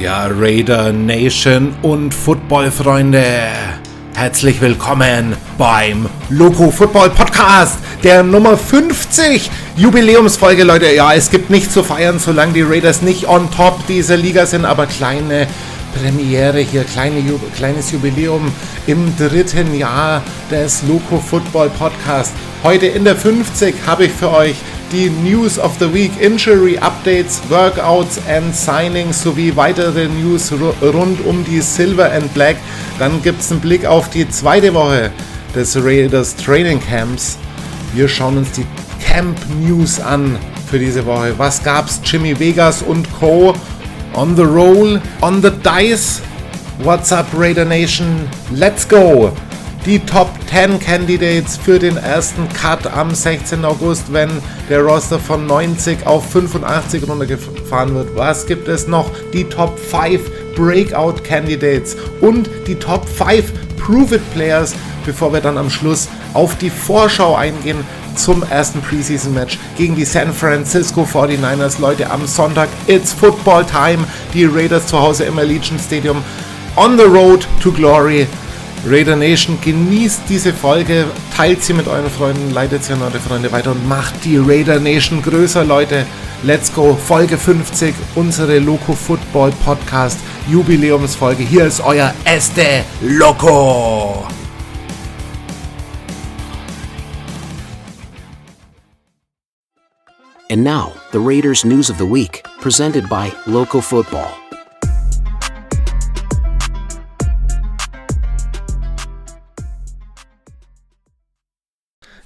Ja, Raider Nation und Football-Freunde, herzlich willkommen beim Loco Football Podcast, der Nummer 50 Jubiläumsfolge, Leute. Ja, es gibt nichts zu feiern, solange die Raiders nicht on top dieser Liga sind, aber kleine Premiere hier, kleine, kleines Jubiläum im dritten Jahr des Loco Football Podcast. Heute in der 50 habe ich für euch die News of the Week, Injury Updates, Workouts and Signings sowie weitere News rund um die Silver and Black. Dann gibt es einen Blick auf die zweite Woche des Raiders Training Camps. Wir schauen uns die Camp News an für diese Woche. Was gab's? Jimmy Vegas und Co. On the roll, on the dice. What's up, Raider Nation? Let's go! Die Top 10 Candidates für den ersten Cut am 16. August, wenn der Roster von 90 auf 85 runtergefahren wird. Was gibt es noch? Die Top 5 Breakout Candidates und die Top 5 Prove It Players, bevor wir dann am Schluss auf die Vorschau eingehen zum ersten Preseason Match gegen die San Francisco 49ers. Leute, am Sonntag, it's Football Time. Die Raiders zu Hause im Allegiant Stadium. On the road to glory. Raider Nation, genießt diese Folge, teilt sie mit euren Freunden, leitet sie an eure Freunde weiter und macht die Raider Nation größer, Leute. Let's go, Folge 50, unsere Loco Football Podcast Jubiläumsfolge. Hier ist euer Este Loco. And now, the Raiders News of the Week, presented by Loco Football.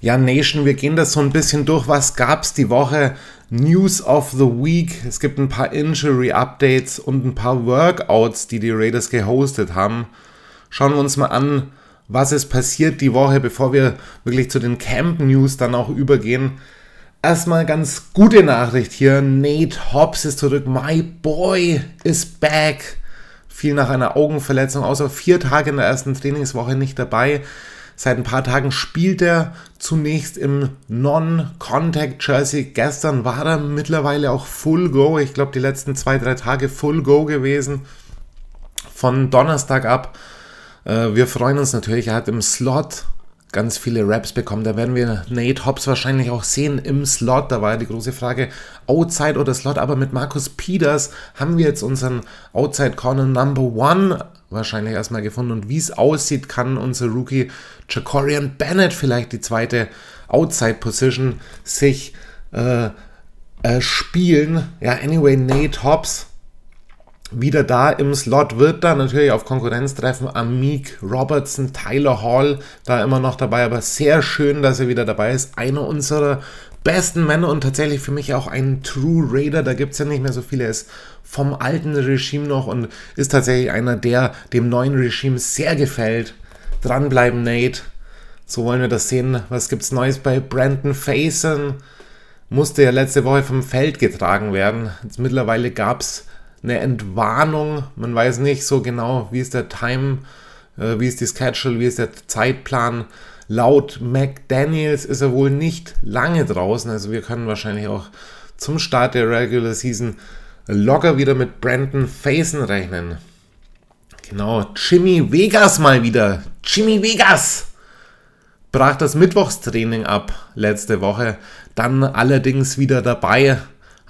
Ja, Nation, wir gehen das so ein bisschen durch. Was gab es die Woche? News of the Week. Es gibt ein paar Injury Updates und ein paar Workouts, die die Raiders gehostet haben. Schauen wir uns mal an, was ist passiert die Woche, bevor wir wirklich zu den Camp News dann auch übergehen. Erstmal ganz gute Nachricht hier. Nate Hobbs ist zurück. My boy is back. Viel nach einer Augenverletzung, außer vier Tage in der ersten Trainingswoche nicht dabei. Seit ein paar Tagen spielt er zunächst im Non-Contact-Jersey. Gestern war er mittlerweile auch Full Go. Ich glaube, die letzten zwei, drei Tage Full Go gewesen. Von Donnerstag ab. Äh, wir freuen uns natürlich. Er hat im Slot ganz viele Raps bekommen. Da werden wir Nate Hobbs wahrscheinlich auch sehen im Slot. Da war ja die große Frage, Outside oder Slot. Aber mit Markus Peters haben wir jetzt unseren Outside Corner Number One wahrscheinlich erstmal gefunden. Und wie es aussieht, kann unser Rookie Jacorian Bennett vielleicht die zweite Outside Position sich äh, äh, spielen. Ja, anyway, Nate Hobbs wieder da im Slot wird da natürlich auf Konkurrenz treffen. Amik Robertson, Tyler Hall da immer noch dabei, aber sehr schön, dass er wieder dabei ist. Einer unserer besten Männer und tatsächlich für mich auch ein True Raider. Da gibt es ja nicht mehr so viele. Er ist vom alten Regime noch und ist tatsächlich einer, der dem neuen Regime sehr gefällt. Dranbleiben, Nate. So wollen wir das sehen. Was gibt's Neues bei Brandon Faison? Musste ja letzte Woche vom Feld getragen werden. Jetzt mittlerweile gab es eine Entwarnung. Man weiß nicht so genau, wie ist der Time, äh, wie ist die Schedule, wie ist der Zeitplan. Laut McDaniels ist er wohl nicht lange draußen. Also wir können wahrscheinlich auch zum Start der Regular Season locker wieder mit Brandon Faison rechnen. Genau, Jimmy Vegas mal wieder. Jimmy Vegas brach das Mittwochstraining ab letzte Woche. Dann allerdings wieder dabei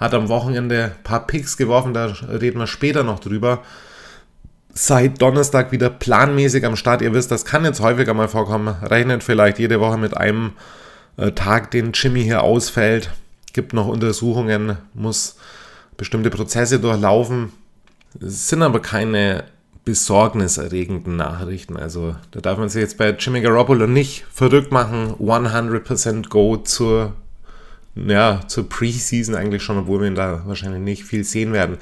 hat am Wochenende ein paar Picks geworfen, da reden wir später noch drüber. Seit Donnerstag wieder planmäßig am Start. Ihr wisst, das kann jetzt häufiger mal vorkommen. Rechnet vielleicht jede Woche mit einem äh, Tag, den Jimmy hier ausfällt. Gibt noch Untersuchungen, muss bestimmte Prozesse durchlaufen. Es sind aber keine besorgniserregenden Nachrichten. Also da darf man sich jetzt bei Jimmy Garoppolo nicht verrückt machen. 100% Go zur ja, zur Preseason eigentlich schon, obwohl wir da wahrscheinlich nicht viel sehen werden.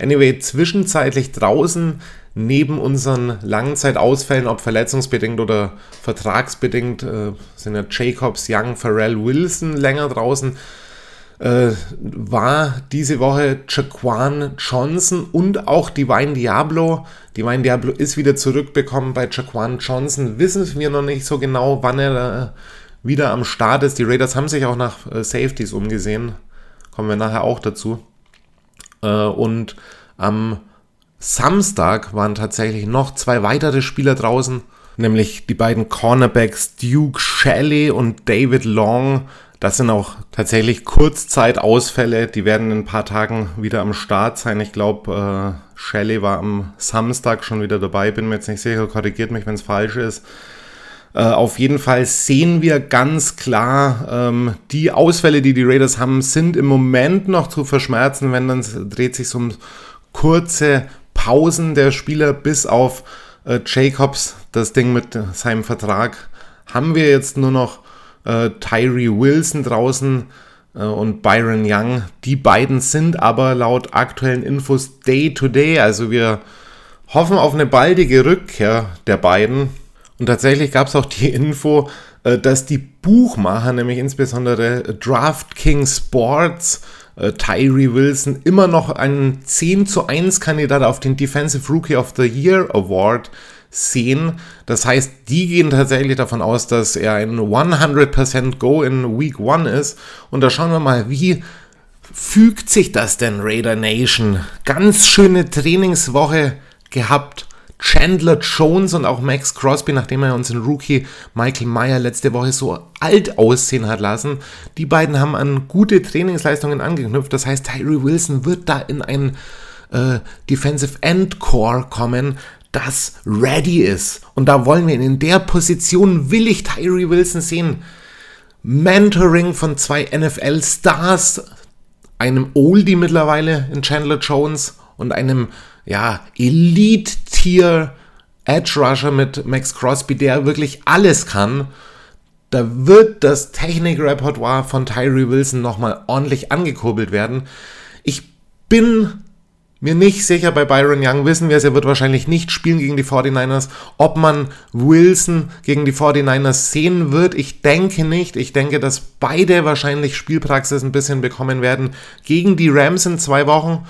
Anyway, zwischenzeitlich draußen neben unseren Langzeitausfällen, ob verletzungsbedingt oder vertragsbedingt, äh, sind ja Jacobs, Young, Pharrell, Wilson länger draußen. Äh, war diese Woche Jaquan Johnson und auch Divine Diablo. Divine Diablo ist wieder zurückbekommen bei Jaquan Johnson. Wissen wir noch nicht so genau, wann er wieder am Start ist. Die Raiders haben sich auch nach äh, Safeties umgesehen. Kommen wir nachher auch dazu. Äh, und am Samstag waren tatsächlich noch zwei weitere Spieler draußen, nämlich die beiden Cornerbacks Duke Shelley und David Long. Das sind auch tatsächlich Kurzzeitausfälle. Die werden in ein paar Tagen wieder am Start sein. Ich glaube, äh, Shelley war am Samstag schon wieder dabei. Bin mir jetzt nicht sicher, korrigiert mich, wenn es falsch ist. Äh, auf jeden Fall sehen wir ganz klar, ähm, die Ausfälle, die die Raiders haben, sind im Moment noch zu verschmerzen, wenn dann dreht sich um kurze Pausen der Spieler bis auf äh, Jacobs, das Ding mit seinem Vertrag, haben wir jetzt nur noch äh, Tyree Wilson draußen und Byron Young. Die beiden sind aber laut aktuellen Infos Day to Day, also wir hoffen auf eine baldige Rückkehr der beiden. Und tatsächlich gab es auch die Info, äh, dass die Buchmacher, nämlich insbesondere DraftKings Sports, äh, Tyree Wilson immer noch einen 10 zu 1 Kandidat auf den Defensive Rookie of the Year Award sehen. Das heißt, die gehen tatsächlich davon aus, dass er ein 100% Go in Week 1 ist. Und da schauen wir mal, wie fügt sich das denn Raider Nation? Ganz schöne Trainingswoche gehabt Chandler Jones und auch Max Crosby, nachdem er unseren Rookie Michael Meyer letzte Woche so alt aussehen hat lassen. Die beiden haben an gute Trainingsleistungen angeknüpft. Das heißt, Tyree Wilson wird da in ein äh, Defensive End Core kommen, das ready ist. Und da wollen wir ihn in der Position, will ich Tyree Wilson sehen. Mentoring von zwei NFL-Stars, einem Oldie mittlerweile in Chandler Jones und einem ja, Elite-Tier Edge Rusher mit Max Crosby, der wirklich alles kann. Da wird das Technikrepertoire von Tyree Wilson nochmal ordentlich angekurbelt werden. Ich bin mir nicht sicher, bei Byron Young wissen wir es, er wird wahrscheinlich nicht spielen gegen die 49ers. Ob man Wilson gegen die 49ers sehen wird, ich denke nicht. Ich denke, dass beide wahrscheinlich Spielpraxis ein bisschen bekommen werden gegen die Rams in zwei Wochen.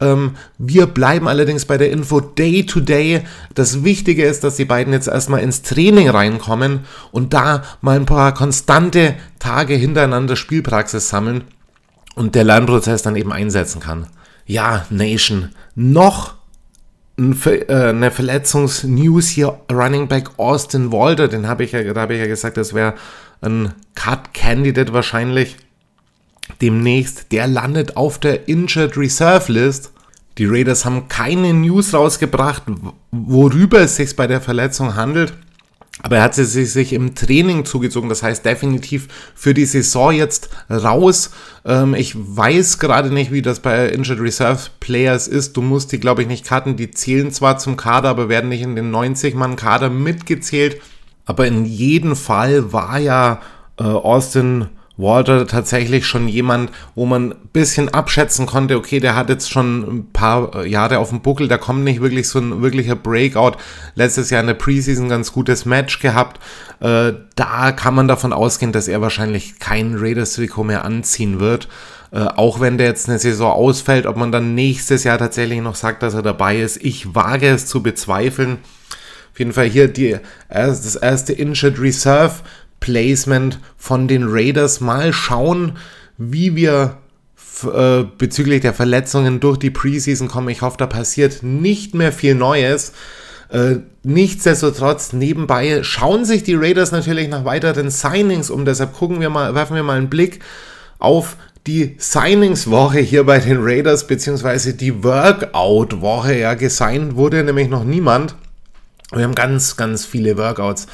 Ähm, wir bleiben allerdings bei der Info Day to Day. Das Wichtige ist, dass die beiden jetzt erstmal ins Training reinkommen und da mal ein paar konstante Tage hintereinander Spielpraxis sammeln und der Lernprozess dann eben einsetzen kann. Ja, Nation, noch äh, eine Verletzungsnews hier, Running Back Austin Walter, den habe ich ja, da habe ich ja gesagt, das wäre ein Cut Candidate wahrscheinlich demnächst, der landet auf der Injured Reserve List. Die Raiders haben keine News rausgebracht, worüber es sich bei der Verletzung handelt. Aber er hat sie sich im Training zugezogen, das heißt definitiv für die Saison jetzt raus. Ähm, ich weiß gerade nicht, wie das bei Injured Reserve Players ist. Du musst die, glaube ich, nicht cutten. Die zählen zwar zum Kader, aber werden nicht in den 90-Mann-Kader mitgezählt. Aber in jedem Fall war ja äh, Austin Walter tatsächlich schon jemand, wo man ein bisschen abschätzen konnte, okay, der hat jetzt schon ein paar äh, Jahre auf dem Buckel, da kommt nicht wirklich so ein wirklicher Breakout. Letztes Jahr in der Preseason ganz gutes Match gehabt. Äh, da kann man davon ausgehen, dass er wahrscheinlich kein Raiders-Trikot mehr anziehen wird. Äh, auch wenn der jetzt eine Saison ausfällt, ob man dann nächstes Jahr tatsächlich noch sagt, dass er dabei ist. Ich wage es zu bezweifeln. Auf jeden Fall hier die, das erste Injured Reserve Placement von den Raiders. Mal schauen, wie wir äh, bezüglich der Verletzungen durch die Preseason kommen. Ich hoffe, da passiert nicht mehr viel Neues. Äh, nichtsdestotrotz, nebenbei schauen sich die Raiders natürlich nach weiteren Signings um. Deshalb gucken wir mal, werfen wir mal einen Blick auf die Signingswoche hier bei den Raiders, beziehungsweise die Workout-Woche. Ja, gesigned wurde nämlich noch niemand. Wir haben ganz, ganz viele Workouts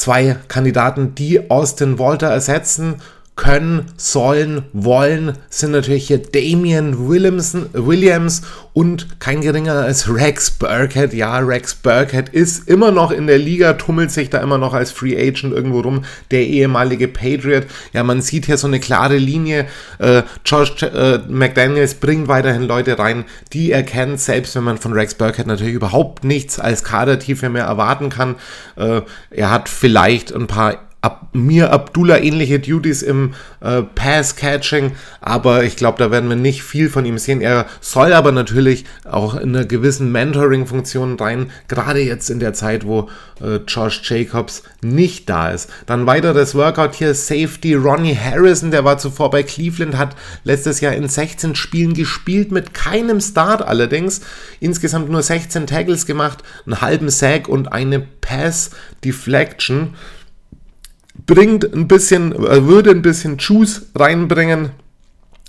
zwei Kandidaten, die Austin Walter ersetzen können, sollen, wollen, sind natürlich hier Damian Williamson, Williams und kein geringer als Rex Burkhead. Ja, Rex Burkhead ist immer noch in der Liga, tummelt sich da immer noch als Free Agent irgendwo rum, der ehemalige Patriot. Ja, man sieht hier so eine klare Linie. Äh, Josh äh, McDaniels bringt weiterhin Leute rein, die er kennt, selbst wenn man von Rex Burkhead natürlich überhaupt nichts als Kadertiefe mehr erwarten kann. Äh, er hat vielleicht ein paar Ab, mir Abdullah ähnliche Duties im äh, Pass-Catching, aber ich glaube, da werden wir nicht viel von ihm sehen. Er soll aber natürlich auch in einer gewissen Mentoring-Funktion rein, gerade jetzt in der Zeit, wo äh, Josh Jacobs nicht da ist. Dann weiteres Workout hier, Safety Ronnie Harrison, der war zuvor bei Cleveland, hat letztes Jahr in 16 Spielen gespielt, mit keinem Start allerdings. Insgesamt nur 16 Tackles gemacht, einen halben Sack und eine Pass-Deflection bringt ein bisschen, äh, würde ein bisschen Juice reinbringen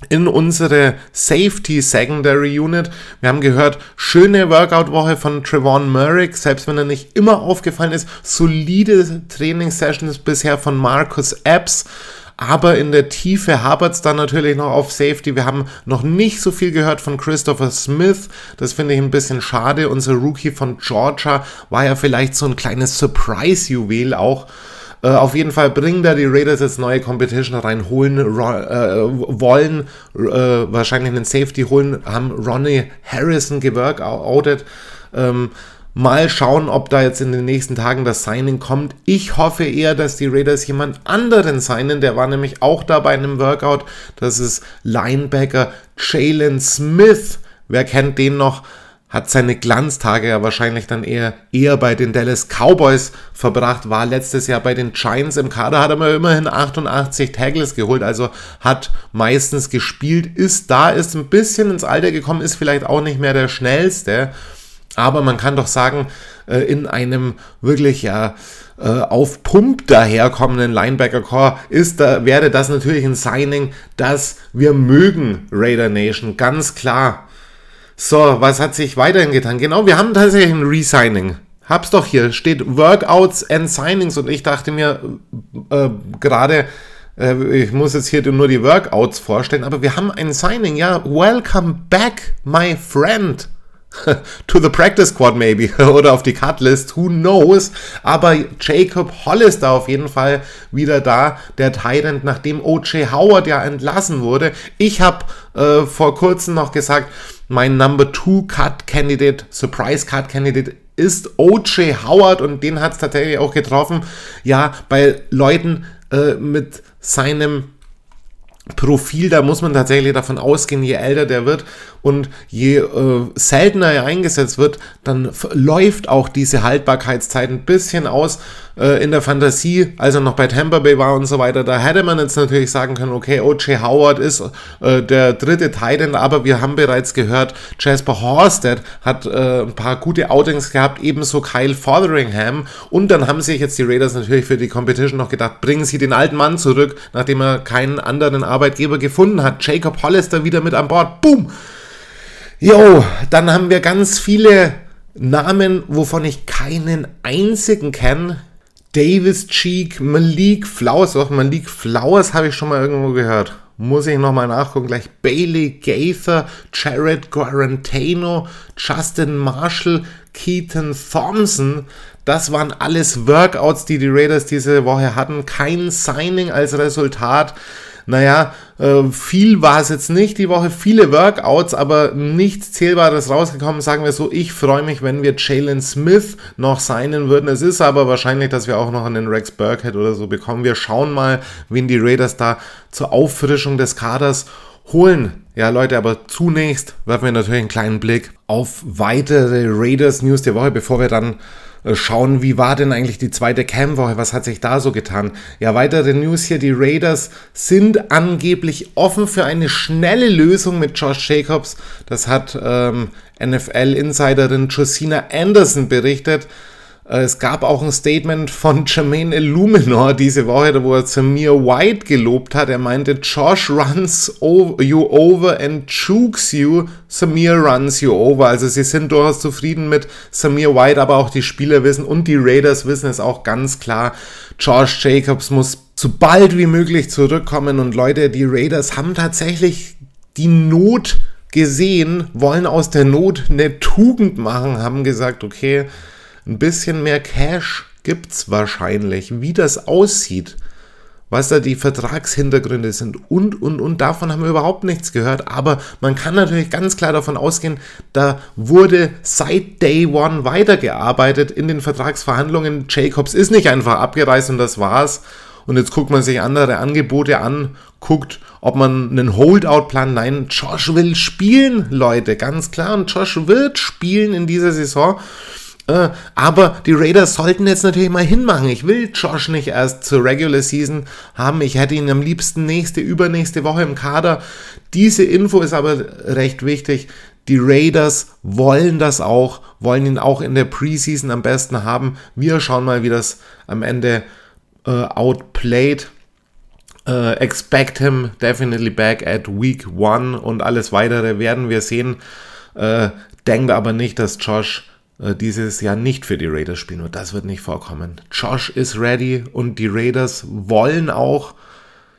in unsere Safety Secondary Unit. Wir haben gehört, schöne Workout-Woche von Trevon Merrick, selbst wenn er nicht immer aufgefallen ist. Solide Training-Sessions bisher von Marcus Epps. Aber in der Tiefe hapert es dann natürlich noch auf Safety. Wir haben noch nicht so viel gehört von Christopher Smith. Das finde ich ein bisschen schade. Unser Rookie von Georgia war ja vielleicht so ein kleines Surprise-Juwel auch. Äh, auf jeden Fall bringen da die Raiders jetzt neue Competition reinholen äh, wollen, äh, wahrscheinlich einen Safety holen, haben Ronnie Harrison geworkoutet. Ähm, mal schauen, ob da jetzt in den nächsten Tagen das Signing kommt. Ich hoffe eher, dass die Raiders jemand anderen signen. Der war nämlich auch da bei einem Workout. Das ist Linebacker Jalen Smith. Wer kennt den noch? Hat seine Glanztage ja wahrscheinlich dann eher, eher bei den Dallas Cowboys verbracht, war letztes Jahr bei den Giants im Kader, hat aber immerhin 88 Tackles geholt, also hat meistens gespielt, ist da, ist ein bisschen ins Alter gekommen, ist vielleicht auch nicht mehr der schnellste, aber man kann doch sagen, äh, in einem wirklich ja äh, auf Pump daherkommenden Linebacker-Core ist da, wäre das natürlich ein Signing, das wir mögen, Raider Nation, ganz klar. So, was hat sich weiterhin getan? Genau, wir haben tatsächlich ein Resigning. Hab's doch hier, steht Workouts and Signings und ich dachte mir äh, gerade, äh, ich muss jetzt hier nur die Workouts vorstellen, aber wir haben ein Signing, ja. Welcome back, my friend. to the practice squad maybe oder auf die Cutlist, who knows. Aber Jacob Hollister auf jeden Fall wieder da, der Tyrant, nachdem O.J. Howard ja entlassen wurde. Ich habe äh, vor kurzem noch gesagt, mein Number 2 Cut Candidate, Surprise Cut Candidate ist O.J. Howard und den hat es tatsächlich auch getroffen. Ja, bei Leuten äh, mit seinem Profil, da muss man tatsächlich davon ausgehen, je älter der wird und je äh, seltener er eingesetzt wird, dann läuft auch diese Haltbarkeitszeit ein bisschen aus äh, in der Fantasie, als er noch bei Tampa Bay war und so weiter. Da hätte man jetzt natürlich sagen können, okay, O.J. Howard ist äh, der dritte Titan, aber wir haben bereits gehört, Jasper Horsted hat äh, ein paar gute Outings gehabt, ebenso Kyle Fotheringham und dann haben sich jetzt die Raiders natürlich für die Competition noch gedacht, bringen sie den alten Mann zurück, nachdem er keinen anderen Arbeitgeber gefunden hat. Jacob Hollister wieder mit an Bord. Boom! Jo, dann haben wir ganz viele Namen, wovon ich keinen einzigen kenne. Davis Cheek, Malik Flowers, auch Malik Flowers habe ich schon mal irgendwo gehört. Muss ich nochmal nachgucken. Gleich Bailey Gaither, Jared Guarantano, Justin Marshall, Keaton Thompson. Das waren alles Workouts, die die Raiders diese Woche hatten. Kein Signing als Resultat naja, äh, viel war es jetzt nicht die Woche, viele Workouts, aber nichts Zählbares rausgekommen, sagen wir so. Ich freue mich, wenn wir Jalen Smith noch signen würden. Es ist aber wahrscheinlich, dass wir auch noch einen Rex Burkhead oder so bekommen. Wir schauen mal, wen die Raiders da zur Auffrischung des Kaders holen. Ja, Leute, aber zunächst werfen wir natürlich einen kleinen Blick auf weitere Raiders News der Woche, bevor wir dann schauen, wie war denn eigentlich die zweite Cam-Woche, was hat sich da so getan. Ja, weitere News hier, die Raiders sind angeblich offen für eine schnelle Lösung mit Josh Jacobs. Das hat ähm, NFL-Insiderin Josina Anderson berichtet. Äh, es gab auch ein Statement von Jermaine Illuminor diese Woche, wo er Samir White gelobt hat. Er meinte, Josh runs you over and chokes you, Samir runs you over. Also sie sind durchaus zufrieden mit Samir White, aber auch die Spieler wissen und die Raiders wissen es auch ganz klar. Josh Jacobs muss so bald wie möglich zurückkommen und Leute, die Raiders haben tatsächlich die Not gesehen, wollen aus der Not eine Tugend machen, haben gesagt, okay, ein bisschen mehr Cash gibt es wahrscheinlich. Wie das aussieht, was da die Vertragshintergründe sind und, und, und davon haben wir überhaupt nichts gehört. Aber man kann natürlich ganz klar davon ausgehen, da wurde seit Day One weitergearbeitet in den Vertragsverhandlungen. Jacobs ist nicht einfach abgereist und das war's. Und jetzt guckt man sich andere Angebote an, guckt, ob man einen Holdout plant. Nein, Josh will spielen, Leute, ganz klar. Und Josh wird spielen in dieser Saison. Äh, aber die Raiders sollten jetzt natürlich mal hinmachen. Ich will Josh nicht erst zur Regular Season haben. Ich hätte ihn am liebsten nächste, übernächste Woche im Kader. Diese Info ist aber recht wichtig. Die Raiders wollen das auch, wollen ihn auch in der Preseason am besten haben. Wir schauen mal, wie das am Ende äh, outplayed. Uh, expect him definitely back at week one und alles weitere werden wir sehen. Uh, denkt aber nicht, dass Josh äh, dieses Jahr nicht für die Raiders spielen wird. Das wird nicht vorkommen. Josh ist ready und die Raiders wollen auch.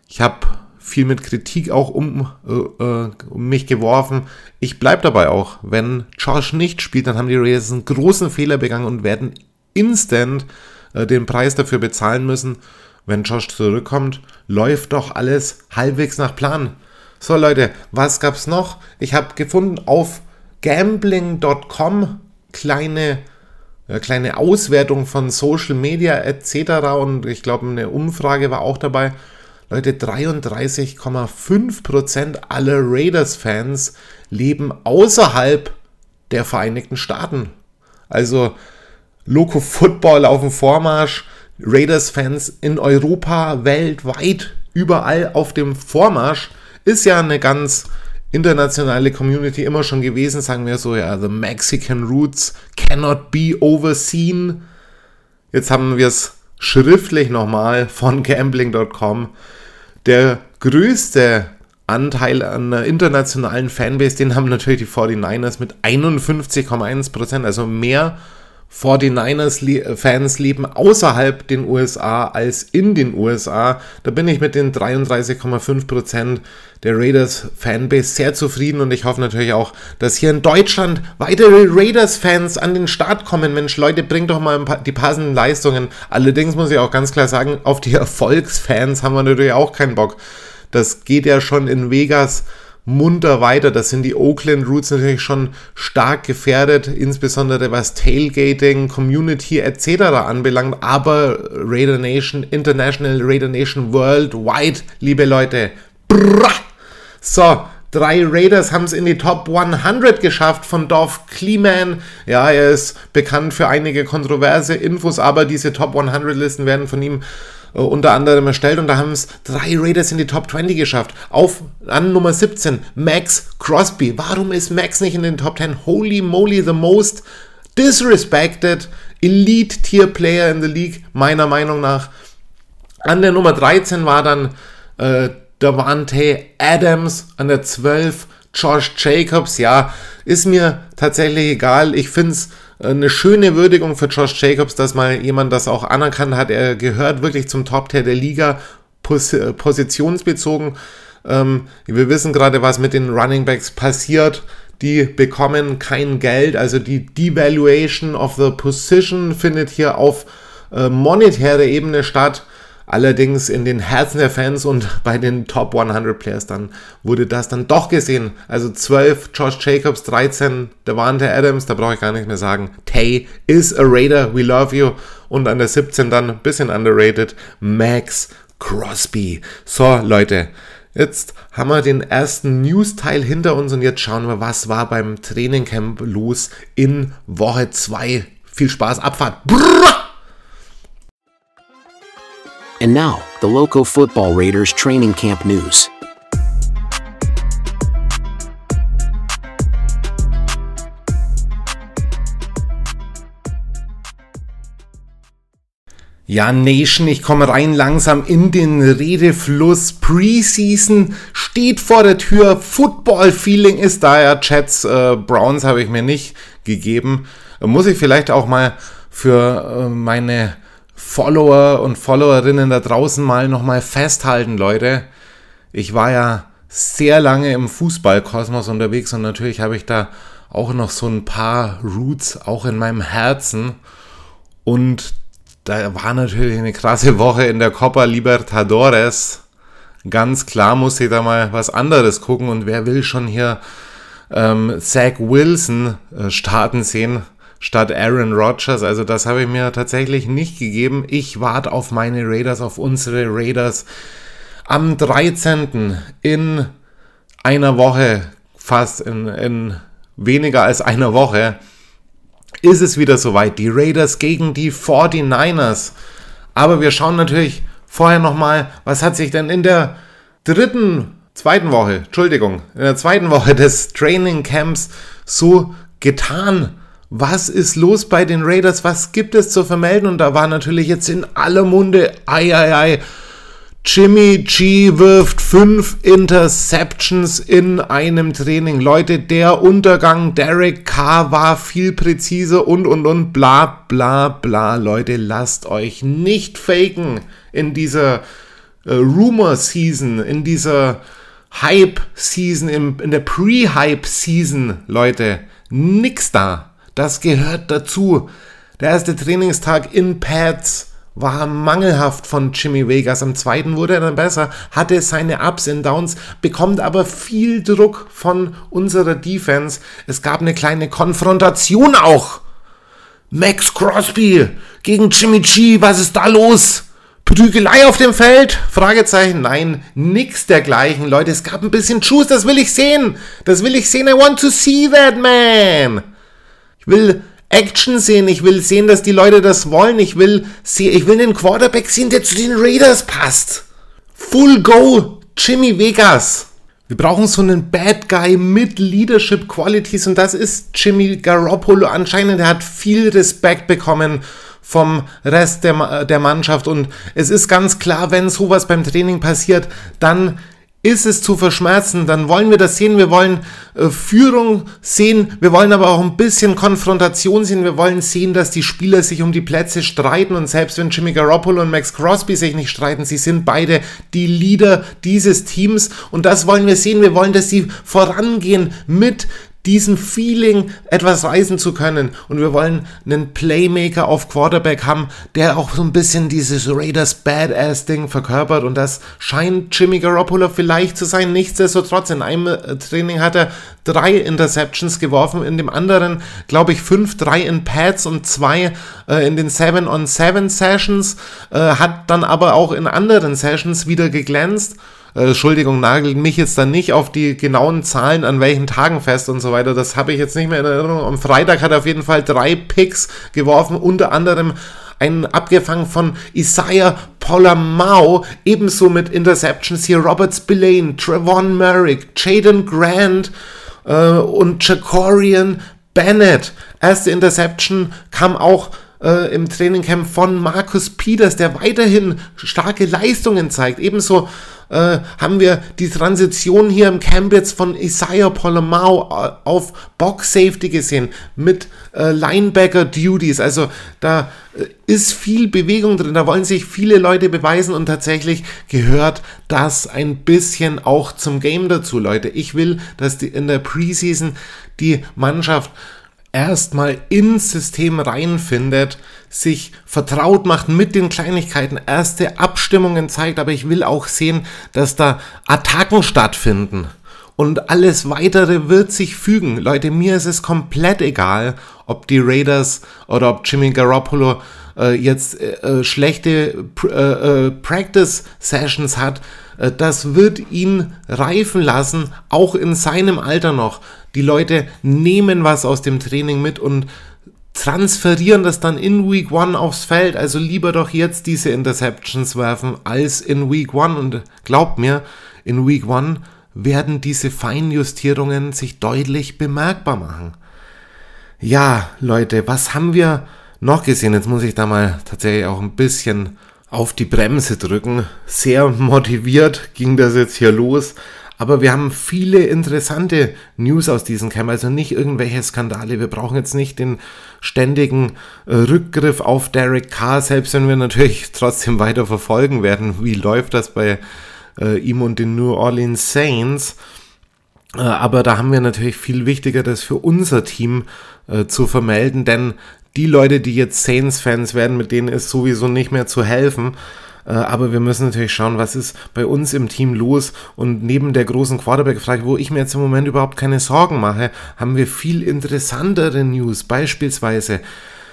Ich habe viel mit Kritik auch um, äh, äh, um mich geworfen. Ich bleibe dabei auch. Wenn Josh nicht spielt, dann haben die Raiders einen großen Fehler begangen und werden instant äh, den Preis dafür bezahlen müssen. Wenn Josh zurückkommt, läuft doch alles halbwegs nach Plan. So Leute, was gab's noch? Ich habe gefunden auf gambling.com kleine, äh, kleine Auswertung von Social Media etc. Und ich glaube, eine Umfrage war auch dabei. Leute, 33,5% aller Raiders-Fans leben außerhalb der Vereinigten Staaten. Also Loco Football auf dem Vormarsch, Raiders-Fans in Europa, weltweit, überall auf dem Vormarsch, ist ja eine ganz internationale Community immer schon gewesen, sagen wir so, ja, the Mexican Roots cannot be overseen. Jetzt haben wir es schriftlich nochmal von gambling.com. Der größte Anteil an einer internationalen Fanbase, den haben natürlich die 49ers mit 51,1%, also mehr 49ers-Fans leben außerhalb den USA als in den USA. Da bin ich mit den 33,5% der Raiders-Fanbase sehr zufrieden und ich hoffe natürlich auch, dass hier in Deutschland weitere Raiders-Fans an den Start kommen. Mensch, Leute, bringt doch mal die passenden Leistungen. Allerdings muss ich auch ganz klar sagen, auf die Erfolgsfans haben wir natürlich auch keinen Bock. Das geht ja schon in Vegas munter weiter. Das sind die Oakland Roots natürlich schon stark gefährdet, insbesondere was Tailgating, Community etc. anbelangt. Aber Raider Nation International, Raider Nation Worldwide, liebe Leute. Brrr. So, Drei Raiders haben es in die Top 100 geschafft von Dorf Kleeman. Ja, er ist bekannt für einige kontroverse Infos, aber diese Top 100 Listen werden von ihm äh, unter anderem erstellt und da haben es drei Raiders in die Top 20 geschafft. Auf an Nummer 17 Max Crosby. Warum ist Max nicht in den Top 10? Holy moly, the most disrespected Elite Tier Player in the League, meiner Meinung nach. An der Nummer 13 war dann äh, Davante Adams, an der 12 Josh Jacobs. Ja, ist mir tatsächlich egal. Ich finde es eine schöne Würdigung für Josh Jacobs, dass mal jemand das auch anerkannt hat. Er gehört wirklich zum Top-Tier der Liga, pos positionsbezogen. Ähm, wir wissen gerade, was mit den Running Backs passiert. Die bekommen kein Geld, also die Devaluation of the Position findet hier auf äh, monetärer Ebene statt. Allerdings in den Herzen der Fans und bei den Top 100 Players dann wurde das dann doch gesehen. Also 12 Josh Jacobs, 13 Devante Adams, da brauche ich gar nicht mehr sagen. Tay is a Raider, we love you. Und an der 17 dann ein bisschen underrated Max Crosby. So Leute, Jetzt haben wir den ersten News-Teil hinter uns und jetzt schauen wir, was war beim Trainingcamp los in Woche 2. Viel Spaß, Abfahrt. Brrr! And now, the Loco Football Raiders training camp news. Ja, Nation, ich komme rein langsam in den Redefluss. Preseason steht vor der Tür. Football-Feeling ist da. Ja, Chats äh, Browns habe ich mir nicht gegeben. Muss ich vielleicht auch mal für äh, meine Follower und Followerinnen da draußen mal nochmal festhalten, Leute. Ich war ja sehr lange im Fußballkosmos unterwegs und natürlich habe ich da auch noch so ein paar Roots auch in meinem Herzen. Und da war natürlich eine krasse Woche in der Copa Libertadores. Ganz klar muss ich da mal was anderes gucken und wer will schon hier ähm, Zach Wilson äh, starten sehen statt Aaron Rodgers. Also das habe ich mir tatsächlich nicht gegeben. Ich warte auf meine Raiders, auf unsere Raiders. Am 13. in einer Woche, fast in, in weniger als einer Woche, ist es wieder soweit. Die Raiders gegen die 49ers. Aber wir schauen natürlich vorher nochmal, was hat sich denn in der dritten, zweiten Woche, Entschuldigung, in der zweiten Woche des Training Camps so getan? Was ist los bei den Raiders? Was gibt es zu vermelden? Und da war natürlich jetzt in aller Munde, ei, ei, ei, Jimmy G wirft fünf Interceptions in einem Training. Leute, der Untergang Derek Carr war viel präziser und und und bla bla bla. Leute, lasst euch nicht faken in dieser äh, Rumor Season, in dieser Hype Season, in, in der Pre-Hype Season, Leute. Nix da. Das gehört dazu. Der erste Trainingstag in Pads war mangelhaft von Jimmy Vegas. Am zweiten wurde er dann besser, hatte seine Ups und Downs, bekommt aber viel Druck von unserer Defense. Es gab eine kleine Konfrontation auch. Max Crosby gegen Jimmy G, was ist da los? Prügelei auf dem Feld? Fragezeichen. Nein, nix dergleichen, Leute. Es gab ein bisschen Juice, das will ich sehen. Das will ich sehen. I want to see that, man. Ich will Action sehen. Ich will sehen, dass die Leute das wollen. Ich will, sehen, ich will einen Quarterback sehen, der zu den Raiders passt. Full Go, Jimmy Vegas. Wir brauchen so einen Bad Guy mit Leadership Qualities und das ist Jimmy Garoppolo. Anscheinend er hat viel Respekt bekommen vom Rest der, der Mannschaft und es ist ganz klar, wenn sowas beim Training passiert, dann ist es zu verschmerzen, dann wollen wir das sehen, wir wollen äh, Führung sehen, wir wollen aber auch ein bisschen Konfrontation sehen, wir wollen sehen, dass die Spieler sich um die Plätze streiten. Und selbst wenn Jimmy Garoppolo und Max Crosby sich nicht streiten, sie sind beide die Leader dieses Teams. Und das wollen wir sehen, wir wollen, dass sie vorangehen mit diesem Feeling etwas reisen zu können. Und wir wollen einen Playmaker auf Quarterback haben, der auch so ein bisschen dieses Raiders Badass-Ding verkörpert. Und das scheint Jimmy Garoppolo vielleicht zu sein. Nichtsdestotrotz, in einem äh, Training hat er drei Interceptions geworfen, in dem anderen, glaube ich, fünf, drei in Pads und zwei äh, in den 7-on-7 Sessions. Äh, hat dann aber auch in anderen Sessions wieder geglänzt äh, Entschuldigung, nagelt mich jetzt dann nicht auf die genauen Zahlen, an welchen Tagen fest und so weiter. Das habe ich jetzt nicht mehr in Erinnerung. Am Freitag hat er auf jeden Fall drei Picks geworfen, unter anderem einen abgefangen von Isaiah Polamau, ebenso mit Interceptions hier Robert Spillane, Trevon Merrick, Jaden Grant äh, und Jacorian Bennett. Erste Interception kam auch äh, im Trainingcamp von Marcus Peters, der weiterhin starke Leistungen zeigt. Ebenso äh, haben wir die Transition hier im Camp jetzt von Isaiah Polomau äh, auf Box Safety gesehen mit äh, Linebacker Duties. Also da äh, ist viel Bewegung drin, da wollen sich viele Leute beweisen und tatsächlich gehört das ein bisschen auch zum Game dazu, Leute. Ich will, dass die in der Preseason die Mannschaft erstmal ins System reinfindet, sich vertraut macht mit den Kleinigkeiten, erste Abstimmungen zeigt, aber ich will auch sehen, dass da Attacken stattfinden. Und alles weitere wird sich fügen. Leute, mir ist es komplett egal, ob die Raiders oder ob Jimmy Garoppolo äh, jetzt äh, äh schlechte äh, äh, Practice Sessions hat. Das wird ihn reifen lassen, auch in seinem Alter noch. Die Leute nehmen was aus dem Training mit und transferieren das dann in Week 1 aufs Feld. Also lieber doch jetzt diese Interceptions werfen als in Week 1. Und glaubt mir, in Week 1 werden diese Feinjustierungen sich deutlich bemerkbar machen. Ja, Leute, was haben wir noch gesehen? Jetzt muss ich da mal tatsächlich auch ein bisschen auf die Bremse drücken. Sehr motiviert ging das jetzt hier los. Aber wir haben viele interessante News aus diesem Camp, also nicht irgendwelche Skandale. Wir brauchen jetzt nicht den ständigen äh, Rückgriff auf Derek Carr, selbst wenn wir natürlich trotzdem weiter verfolgen werden, wie läuft das bei äh, ihm und den New Orleans Saints. Äh, aber da haben wir natürlich viel Wichtigeres für unser Team äh, zu vermelden, denn die Leute, die jetzt Saints-Fans werden, mit denen ist sowieso nicht mehr zu helfen. Äh, aber wir müssen natürlich schauen, was ist bei uns im Team los. Und neben der großen Quarterback-Frage, wo ich mir jetzt im Moment überhaupt keine Sorgen mache, haben wir viel interessantere News. Beispielsweise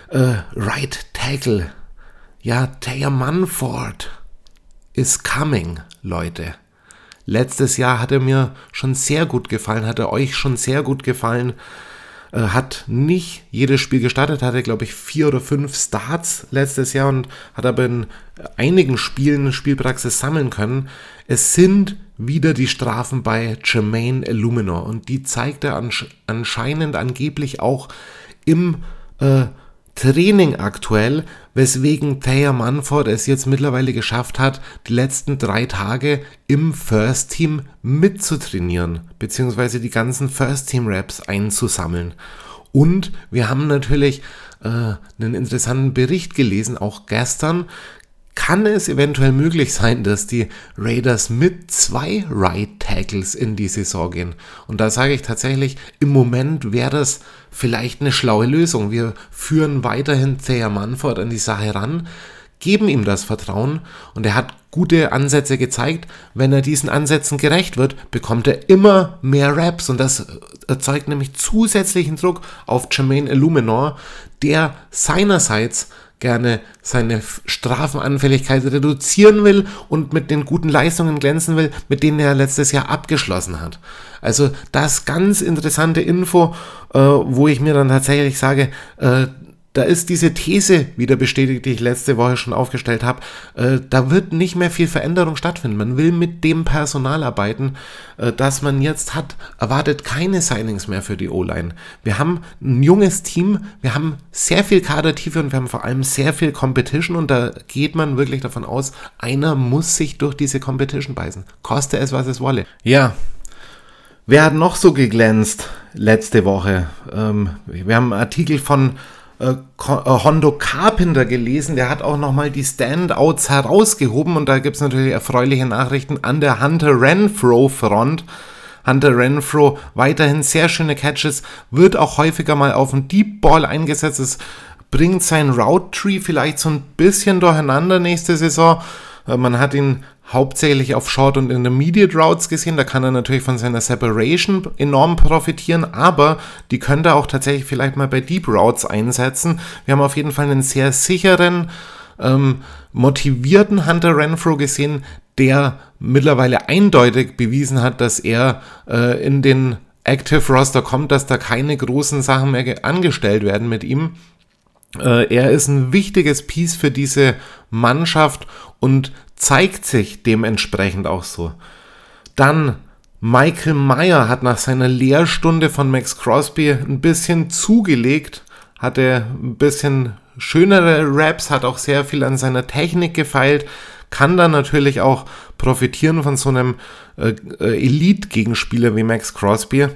äh, Right Tackle. Ja, Taylor Munford is coming, Leute. Letztes Jahr hat er mir schon sehr gut gefallen, hat er euch schon sehr gut gefallen. Äh, hat nicht jedes Spiel gestartet, hatte glaube ich vier oder fünf Starts letztes Jahr und hat aber in einigen Spielen Spielpraxis sammeln können. Es sind wieder die Strafen bei Jermaine Illuminor und die zeigt er anscheinend angeblich auch im äh, Training aktuell, weswegen Thea Manford es jetzt mittlerweile geschafft hat, die letzten drei Tage im First Team mitzutrainieren, beziehungsweise die ganzen First Team Raps einzusammeln. Und wir haben natürlich äh, einen interessanten Bericht gelesen, auch gestern, kann es eventuell möglich sein, dass die Raiders mit zwei Right Tackles in die Saison gehen. Und da sage ich tatsächlich, im Moment wäre das vielleicht eine schlaue Lösung. Wir führen weiterhin Thea Manford an die Sache ran, geben ihm das Vertrauen und er hat gute Ansätze gezeigt. Wenn er diesen Ansätzen gerecht wird, bekommt er immer mehr Raps und das erzeugt nämlich zusätzlichen Druck auf Jermaine Illuminor, der seinerseits gerne seine Strafenanfälligkeit reduzieren will und mit den guten Leistungen glänzen will, mit denen er letztes Jahr abgeschlossen hat. Also das ganz interessante Info, äh, wo ich mir dann tatsächlich sage, äh, da ist diese These wieder bestätigt, die ich letzte Woche schon aufgestellt habe. Äh, da wird nicht mehr viel Veränderung stattfinden. Man will mit dem Personal arbeiten, äh, das man jetzt hat. Erwartet keine Signings mehr für die O-Line. Wir haben ein junges Team, wir haben sehr viel Kadertiefe und wir haben vor allem sehr viel Competition und da geht man wirklich davon aus, einer muss sich durch diese Competition beißen. Koste es, was es wolle. Ja, Wer hat noch so geglänzt letzte Woche? Ähm, wir haben einen Artikel von äh, äh, Hondo Carpenter gelesen, der hat auch nochmal die Standouts herausgehoben und da gibt es natürlich erfreuliche Nachrichten an der Hunter Renfro Front. Hunter Renfro weiterhin sehr schöne Catches, wird auch häufiger mal auf den Deep Ball eingesetzt. Es bringt sein Route Tree vielleicht so ein bisschen durcheinander nächste Saison. Äh, man hat ihn hauptsächlich auf Short und Intermediate Routes gesehen. Da kann er natürlich von seiner Separation enorm profitieren, aber die könnte er auch tatsächlich vielleicht mal bei Deep Routes einsetzen. Wir haben auf jeden Fall einen sehr sicheren, ähm, motivierten Hunter Renfro gesehen, der mittlerweile eindeutig bewiesen hat, dass er äh, in den Active Roster kommt, dass da keine großen Sachen mehr angestellt werden mit ihm. Äh, er ist ein wichtiges Piece für diese Mannschaft und zeigt sich dementsprechend auch so. Dann Michael Meyer hat nach seiner Lehrstunde von Max Crosby ein bisschen zugelegt, hatte ein bisschen schönere Raps, hat auch sehr viel an seiner Technik gefeilt, kann dann natürlich auch profitieren von so einem äh, äh Elite-Gegenspieler wie Max Crosby.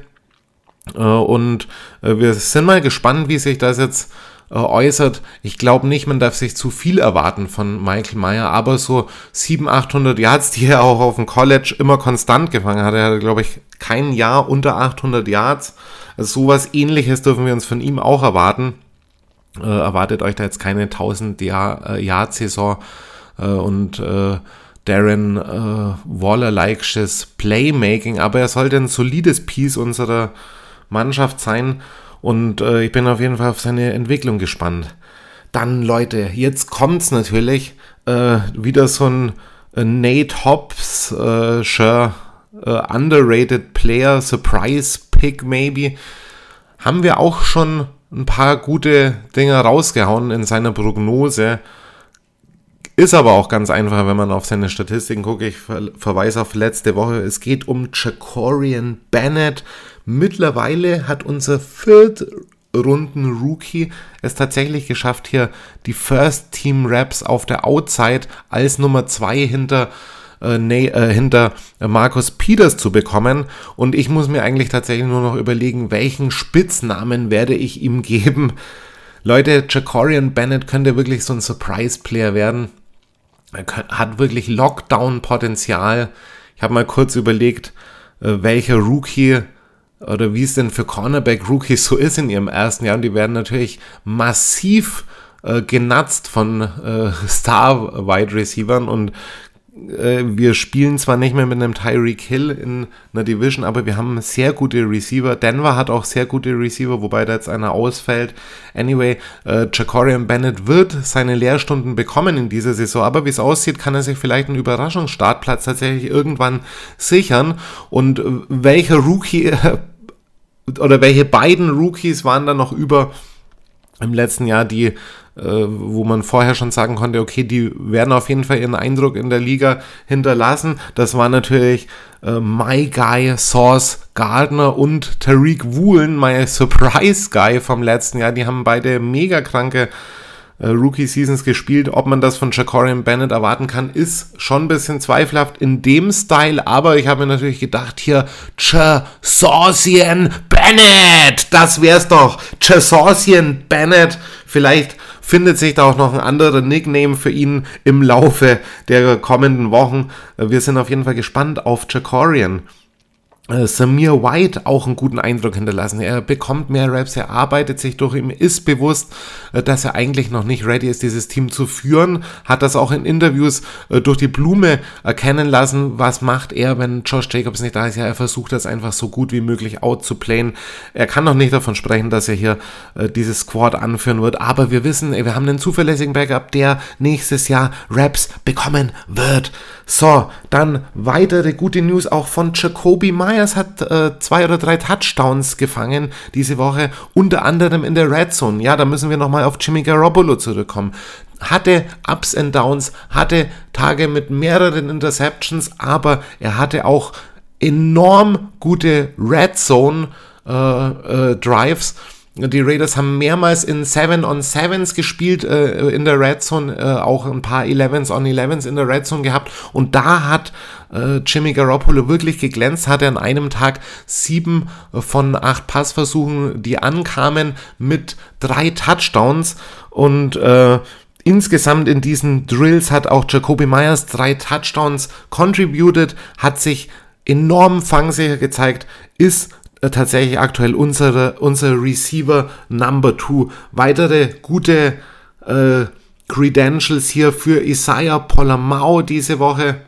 Äh, und äh, wir sind mal gespannt, wie sich das jetzt äußert. Ich glaube nicht, man darf sich zu viel erwarten von Michael Meyer, aber so 700, 800 Yards, die er auch auf dem College immer konstant gefangen hat. Er hatte, glaube ich, kein Jahr unter 800 Yards. Also sowas ähnliches dürfen wir uns von ihm auch erwarten. Äh, erwartet euch da jetzt keine 1000 Jahr, äh, Yard Saison äh, und äh, Darren äh, Waller-likes Playmaking, aber er sollte ein solides Piece unserer Mannschaft sein und äh, ich bin auf jeden Fall auf seine Entwicklung gespannt. Dann, Leute, jetzt kommt's natürlich. Äh, wieder so ein äh, Nate Hobbs, äh, sure, äh, underrated Player, Surprise Pick maybe. Haben wir auch schon ein paar gute Dinge rausgehauen in seiner Prognose. Ist aber auch ganz einfach, wenn man auf seine Statistiken guckt. Ich verweise auf letzte Woche. Es geht um Jacorian Bennett. Mittlerweile hat unser Viertrunden-Rookie es tatsächlich geschafft, hier die First Team Raps auf der Outside als Nummer 2 hinter äh, nee, äh, hinter Markus Peters zu bekommen. Und ich muss mir eigentlich tatsächlich nur noch überlegen, welchen Spitznamen werde ich ihm geben. Leute, Jacorian Bennett könnte wirklich so ein Surprise-Player werden. Er hat wirklich Lockdown-Potenzial. Ich habe mal kurz überlegt, äh, welcher Rookie oder wie es denn für Cornerback-Rookies so ist in ihrem ersten Jahr. Und die werden natürlich massiv äh, genatzt von äh, Star-Wide Receivern und äh, wir spielen zwar nicht mehr mit einem Tyreek Hill in einer Division, aber wir haben sehr gute Receiver. Denver hat auch sehr gute Receiver, wobei da jetzt einer ausfällt. Anyway, äh, Jacorian Bennett wird seine Lehrstunden bekommen in dieser Saison, aber wie es aussieht, kann er sich vielleicht einen Überraschungsstartplatz tatsächlich irgendwann sichern. Und äh, welcher Rookie oder welche beiden Rookies waren da noch über im letzten Jahr, die äh, wo man vorher schon sagen konnte, okay, die werden auf jeden Fall ihren Eindruck in der Liga hinterlassen. Das war natürlich äh, My Guy, Source Gardner und Tariq Woolen, my Surprise Guy vom letzten Jahr. Die haben beide mega kranke äh, Rookie-Seasons gespielt. Ob man das von Jacorian Bennett erwarten kann, ist schon ein bisschen zweifelhaft in dem Style. Aber ich habe mir natürlich gedacht, hier, Chasaucian Bennett, das wär's doch. Chasaucian Bennett, vielleicht findet sich da auch noch ein anderer Nickname für ihn im Laufe der kommenden Wochen. Wir sind auf jeden Fall gespannt auf Jacorian. Äh, Samir White auch einen guten Eindruck hinterlassen. Er bekommt mehr Raps, er arbeitet sich durch, ihm ist bewusst, äh, dass er eigentlich noch nicht ready ist, dieses Team zu führen, hat das auch in Interviews äh, durch die Blume erkennen lassen. Was macht er, wenn Josh Jacobs nicht da ist? Ja, er versucht das einfach so gut wie möglich out zu playen. Er kann noch nicht davon sprechen, dass er hier dieses Squad anführen wird, aber wir wissen, wir haben einen zuverlässigen Backup, der nächstes Jahr Raps bekommen wird. So, dann weitere gute News auch von Jacoby Myers hat äh, zwei oder drei Touchdowns gefangen diese Woche, unter anderem in der Red Zone. Ja, da müssen wir nochmal auf Jimmy Garoppolo zurückkommen. Hatte Ups and Downs, hatte Tage mit mehreren Interceptions, aber er hatte auch enorm gute Red Zone äh, äh, Drives die Raiders haben mehrmals in 7 on 7s gespielt äh, in der Red Zone, äh, auch ein paar 11s on 11s in der Red Zone gehabt. Und da hat äh, Jimmy Garoppolo wirklich geglänzt, hat er an einem Tag sieben von acht Passversuchen, die ankamen, mit drei Touchdowns. Und äh, insgesamt in diesen Drills hat auch Jacoby Myers drei Touchdowns contributed, hat sich enorm fangsicher gezeigt, ist tatsächlich aktuell unsere, unser Receiver Number 2. Weitere gute äh, Credentials hier für Isaiah Polamau diese Woche.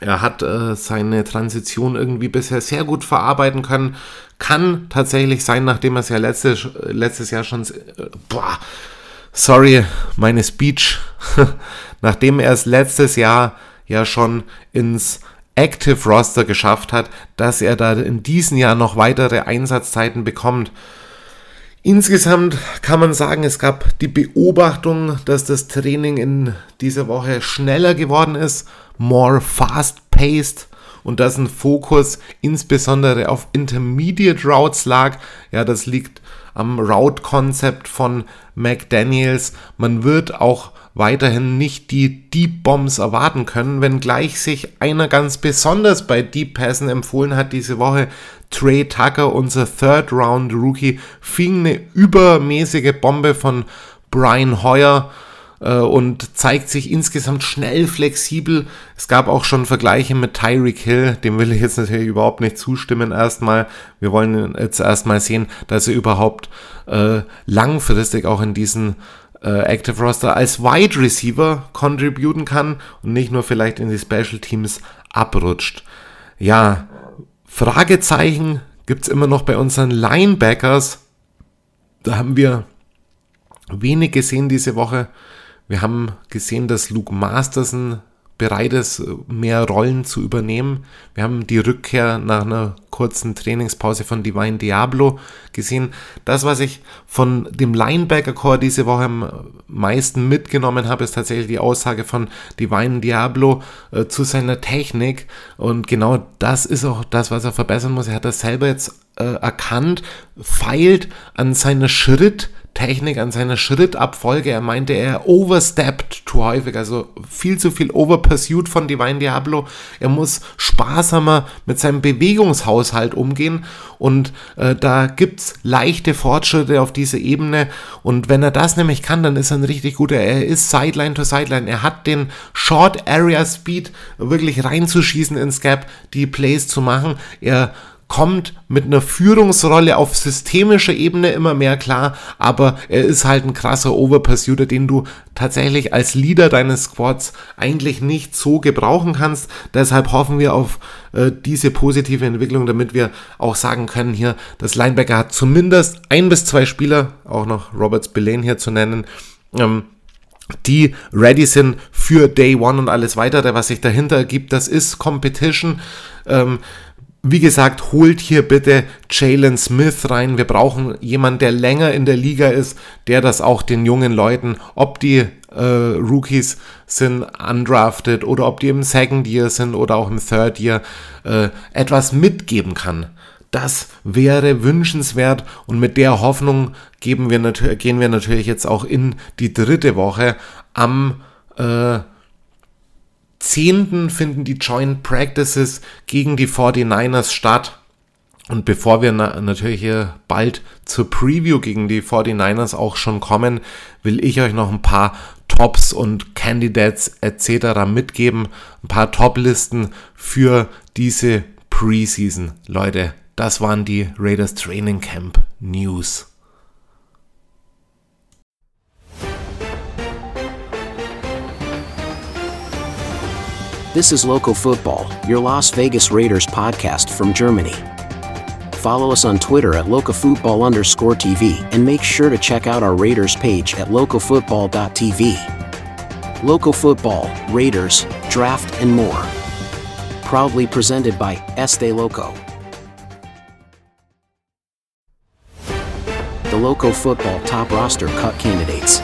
Er hat äh, seine Transition irgendwie bisher sehr gut verarbeiten können. Kann tatsächlich sein, nachdem er es ja letztes, letztes Jahr schon. Äh, boah, sorry, meine Speech. nachdem er es letztes Jahr ja schon ins Active Roster geschafft hat, dass er da in diesem Jahr noch weitere Einsatzzeiten bekommt. Insgesamt kann man sagen, es gab die Beobachtung, dass das Training in dieser Woche schneller geworden ist, more fast-paced und dass ein Fokus insbesondere auf Intermediate Routes lag. Ja, das liegt am Route-Konzept von McDaniels. Man wird auch weiterhin nicht die Deep Bombs erwarten können, wenngleich sich einer ganz besonders bei Deep Passen empfohlen hat diese Woche. Trey Tucker, unser Third Round Rookie, fing eine übermäßige Bombe von Brian Hoyer und zeigt sich insgesamt schnell flexibel. Es gab auch schon Vergleiche mit Tyreek Hill, dem will ich jetzt natürlich überhaupt nicht zustimmen erstmal. Wir wollen jetzt erstmal sehen, dass er überhaupt äh, langfristig auch in diesen äh, Active Roster als Wide Receiver contributen kann und nicht nur vielleicht in die Special Teams abrutscht. Ja, Fragezeichen gibt es immer noch bei unseren Linebackers. Da haben wir wenig gesehen diese Woche. Wir haben gesehen, dass Luke Masterson bereit ist, mehr Rollen zu übernehmen. Wir haben die Rückkehr nach einer kurzen Trainingspause von Divine Diablo gesehen. Das, was ich von dem Linebacker-Core diese Woche am meisten mitgenommen habe, ist tatsächlich die Aussage von Divine Diablo äh, zu seiner Technik. Und genau das ist auch das, was er verbessern muss. Er hat das selber jetzt äh, erkannt, feilt an seiner Schritt- Technik, an seiner Schrittabfolge. Er meinte, er overstepped zu häufig, also viel zu viel overpursued von Divine Diablo. Er muss sparsamer mit seinem Bewegungshaushalt umgehen und äh, da gibt's leichte Fortschritte auf dieser Ebene und wenn er das nämlich kann, dann ist er ein richtig guter. Er ist Sideline to Sideline. Er hat den Short Area Speed, wirklich reinzuschießen ins Gap, die Plays zu machen. Er kommt mit einer Führungsrolle auf systemischer Ebene immer mehr klar, aber er ist halt ein krasser Overpursuiter, den du tatsächlich als Leader deines Squads eigentlich nicht so gebrauchen kannst. Deshalb hoffen wir auf äh, diese positive Entwicklung, damit wir auch sagen können hier, das Linebacker hat zumindest ein bis zwei Spieler, auch noch Roberts Belaine hier zu nennen, ähm, die ready sind für Day One und alles weitere, was sich dahinter ergibt. Das ist Competition. Ähm, wie gesagt, holt hier bitte Jalen Smith rein. Wir brauchen jemanden, der länger in der Liga ist, der das auch den jungen Leuten, ob die äh, Rookies sind undrafted oder ob die im Second Year sind oder auch im Third Year, äh, etwas mitgeben kann. Das wäre wünschenswert und mit der Hoffnung geben wir gehen wir natürlich jetzt auch in die dritte Woche. Am äh, 10. finden die Joint Practices gegen die 49ers statt. Und bevor wir na natürlich hier bald zur Preview gegen die 49ers auch schon kommen, will ich euch noch ein paar Tops und Candidates etc. mitgeben. Ein paar Top-Listen für diese Preseason. Leute, das waren die Raiders Training Camp News. This is Local Football, your Las Vegas Raiders podcast from Germany. Follow us on Twitter at locafootball underscore TV and make sure to check out our Raiders page at localfootball.tv. Local Football, Raiders, Draft, and more. Proudly presented by Este Loco. The Local Football Top Roster Cut Candidates.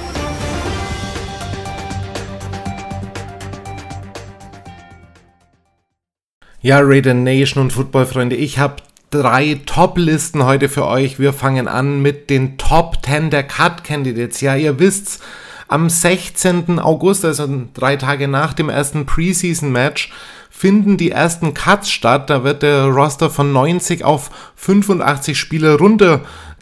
Ja, Raider Nation und Footballfreunde, ich habe drei Top-Listen heute für euch. Wir fangen an mit den Top 10 der Cut-Candidates. Ja, ihr wisst's, am 16. August, also drei Tage nach dem ersten Preseason-Match, finden die ersten Cuts statt. Da wird der Roster von 90 auf 85 Spieler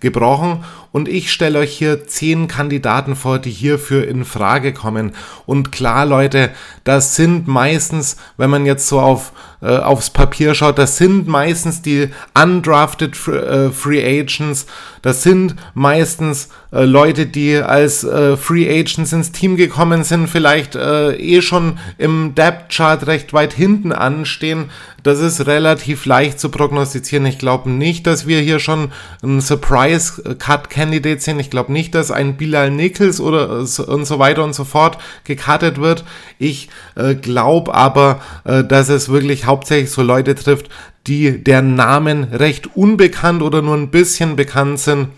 runtergebrochen und ich stelle euch hier 10 Kandidaten vor, die hierfür in Frage kommen. Und klar, Leute, das sind meistens, wenn man jetzt so auf äh, aufs Papier schaut, das sind meistens die undrafted äh, Free Agents, das sind meistens äh, Leute, die als äh, Free Agents ins Team gekommen sind, vielleicht äh, eh schon im Depth Chart recht weit hinten anstehen. Das ist relativ leicht zu prognostizieren. Ich glaube nicht, dass wir hier schon ein Surprise Cut Candidate sind. Ich glaube nicht, dass ein Bilal Nichols oder und so weiter und so fort gecuttet wird. Ich äh, glaube aber, äh, dass es wirklich hauptsächlich so Leute trifft, die deren Namen recht unbekannt oder nur ein bisschen bekannt sind.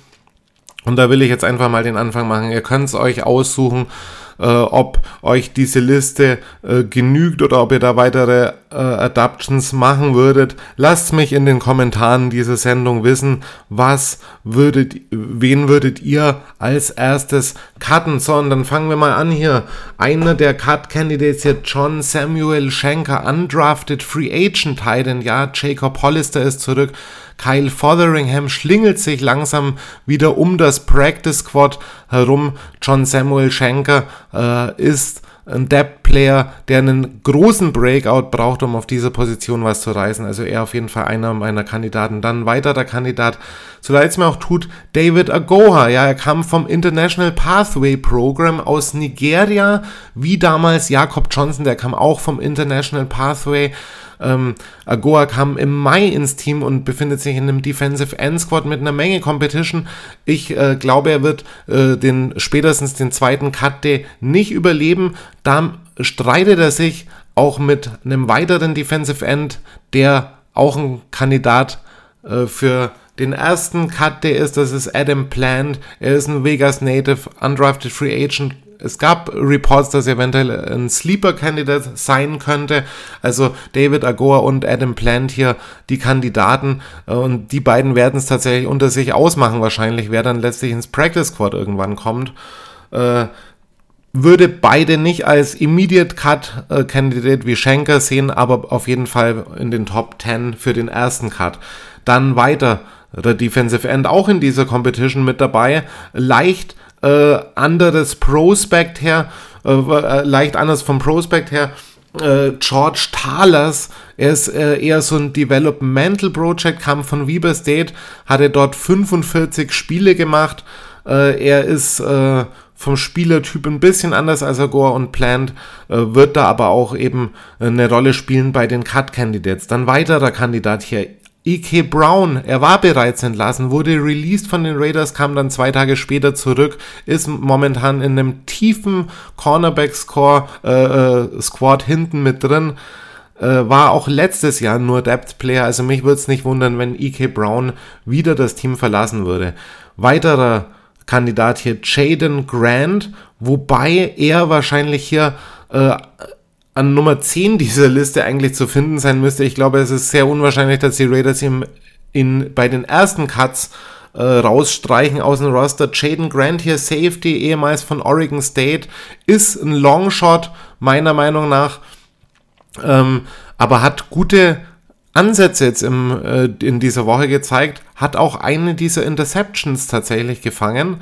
Und da will ich jetzt einfach mal den Anfang machen. Ihr könnt es euch aussuchen äh, ob euch diese Liste äh, genügt oder ob ihr da weitere äh, Adaptions machen würdet. Lasst mich in den Kommentaren dieser Sendung wissen, was würdet, wen würdet ihr als erstes cutten? So, und dann fangen wir mal an hier. Einer der Cut-Candidates hier, John Samuel Schenker, undrafted Free Agent Titan, ja, Jacob Hollister ist zurück. Kyle Fotheringham schlingelt sich langsam wieder um das Practice Squad herum. John Samuel Schenker äh, ist ein Depth-Player, der einen großen Breakout braucht, um auf dieser Position was zu reißen. Also er auf jeden Fall einer meiner Kandidaten. Dann weiterer Kandidat, so leid es mir auch tut, David Agoha. Ja, er kam vom International Pathway Program aus Nigeria, wie damals Jakob Johnson, der kam auch vom International Pathway ähm, Agoa kam im Mai ins Team und befindet sich in einem Defensive End Squad mit einer Menge Competition. Ich äh, glaube, er wird äh, den spätestens den zweiten Cut Day nicht überleben. Da streitet er sich auch mit einem weiteren Defensive End, der auch ein Kandidat äh, für den ersten Cut Day ist. Das ist Adam Plant. Er ist ein Vegas Native, undrafted Free Agent, es gab Reports, dass eventuell ein Sleeper-Candidate sein könnte. Also David Agoa und Adam Plant hier die Kandidaten. Und die beiden werden es tatsächlich unter sich ausmachen, wahrscheinlich, wer dann letztlich ins Practice Squad irgendwann kommt. Äh, würde beide nicht als Immediate Cut äh, wie Schenker sehen, aber auf jeden Fall in den Top 10 für den ersten Cut. Dann weiter der Defensive End auch in dieser Competition mit dabei. Leicht äh, anderes Prospect her, äh, äh, leicht anders vom Prospect her. äh, George Thalers. Er ist äh, eher so ein Developmental Project, kam von Weber State, hatte dort 45 Spiele gemacht. Äh, er ist vom Spielertyp ein bisschen anders als Agor und Plant, äh, wird da aber auch eben eine Rolle spielen bei den Cut Candidates. Dann weiterer Kandidat hier, E.K. Brown, er war bereits entlassen, wurde released von den Raiders, kam dann zwei Tage später zurück, ist momentan in einem tiefen Cornerback-Score, äh, äh, hinten mit drin, äh, war auch letztes Jahr nur Depth Player, also mich würde es nicht wundern, wenn E.K. Brown wieder das Team verlassen würde. Weiterer Kandidat hier, Jaden Grant, wobei er wahrscheinlich hier äh, an Nummer 10 dieser Liste eigentlich zu finden sein müsste. Ich glaube, es ist sehr unwahrscheinlich, dass die Raiders ihm in, bei den ersten Cuts äh, rausstreichen aus dem Roster. Jaden Grant hier, Safety, ehemals von Oregon State, ist ein Longshot, meiner Meinung nach, ähm, aber hat gute Ansätze jetzt im, äh, in dieser Woche gezeigt, hat auch eine dieser Interceptions tatsächlich gefangen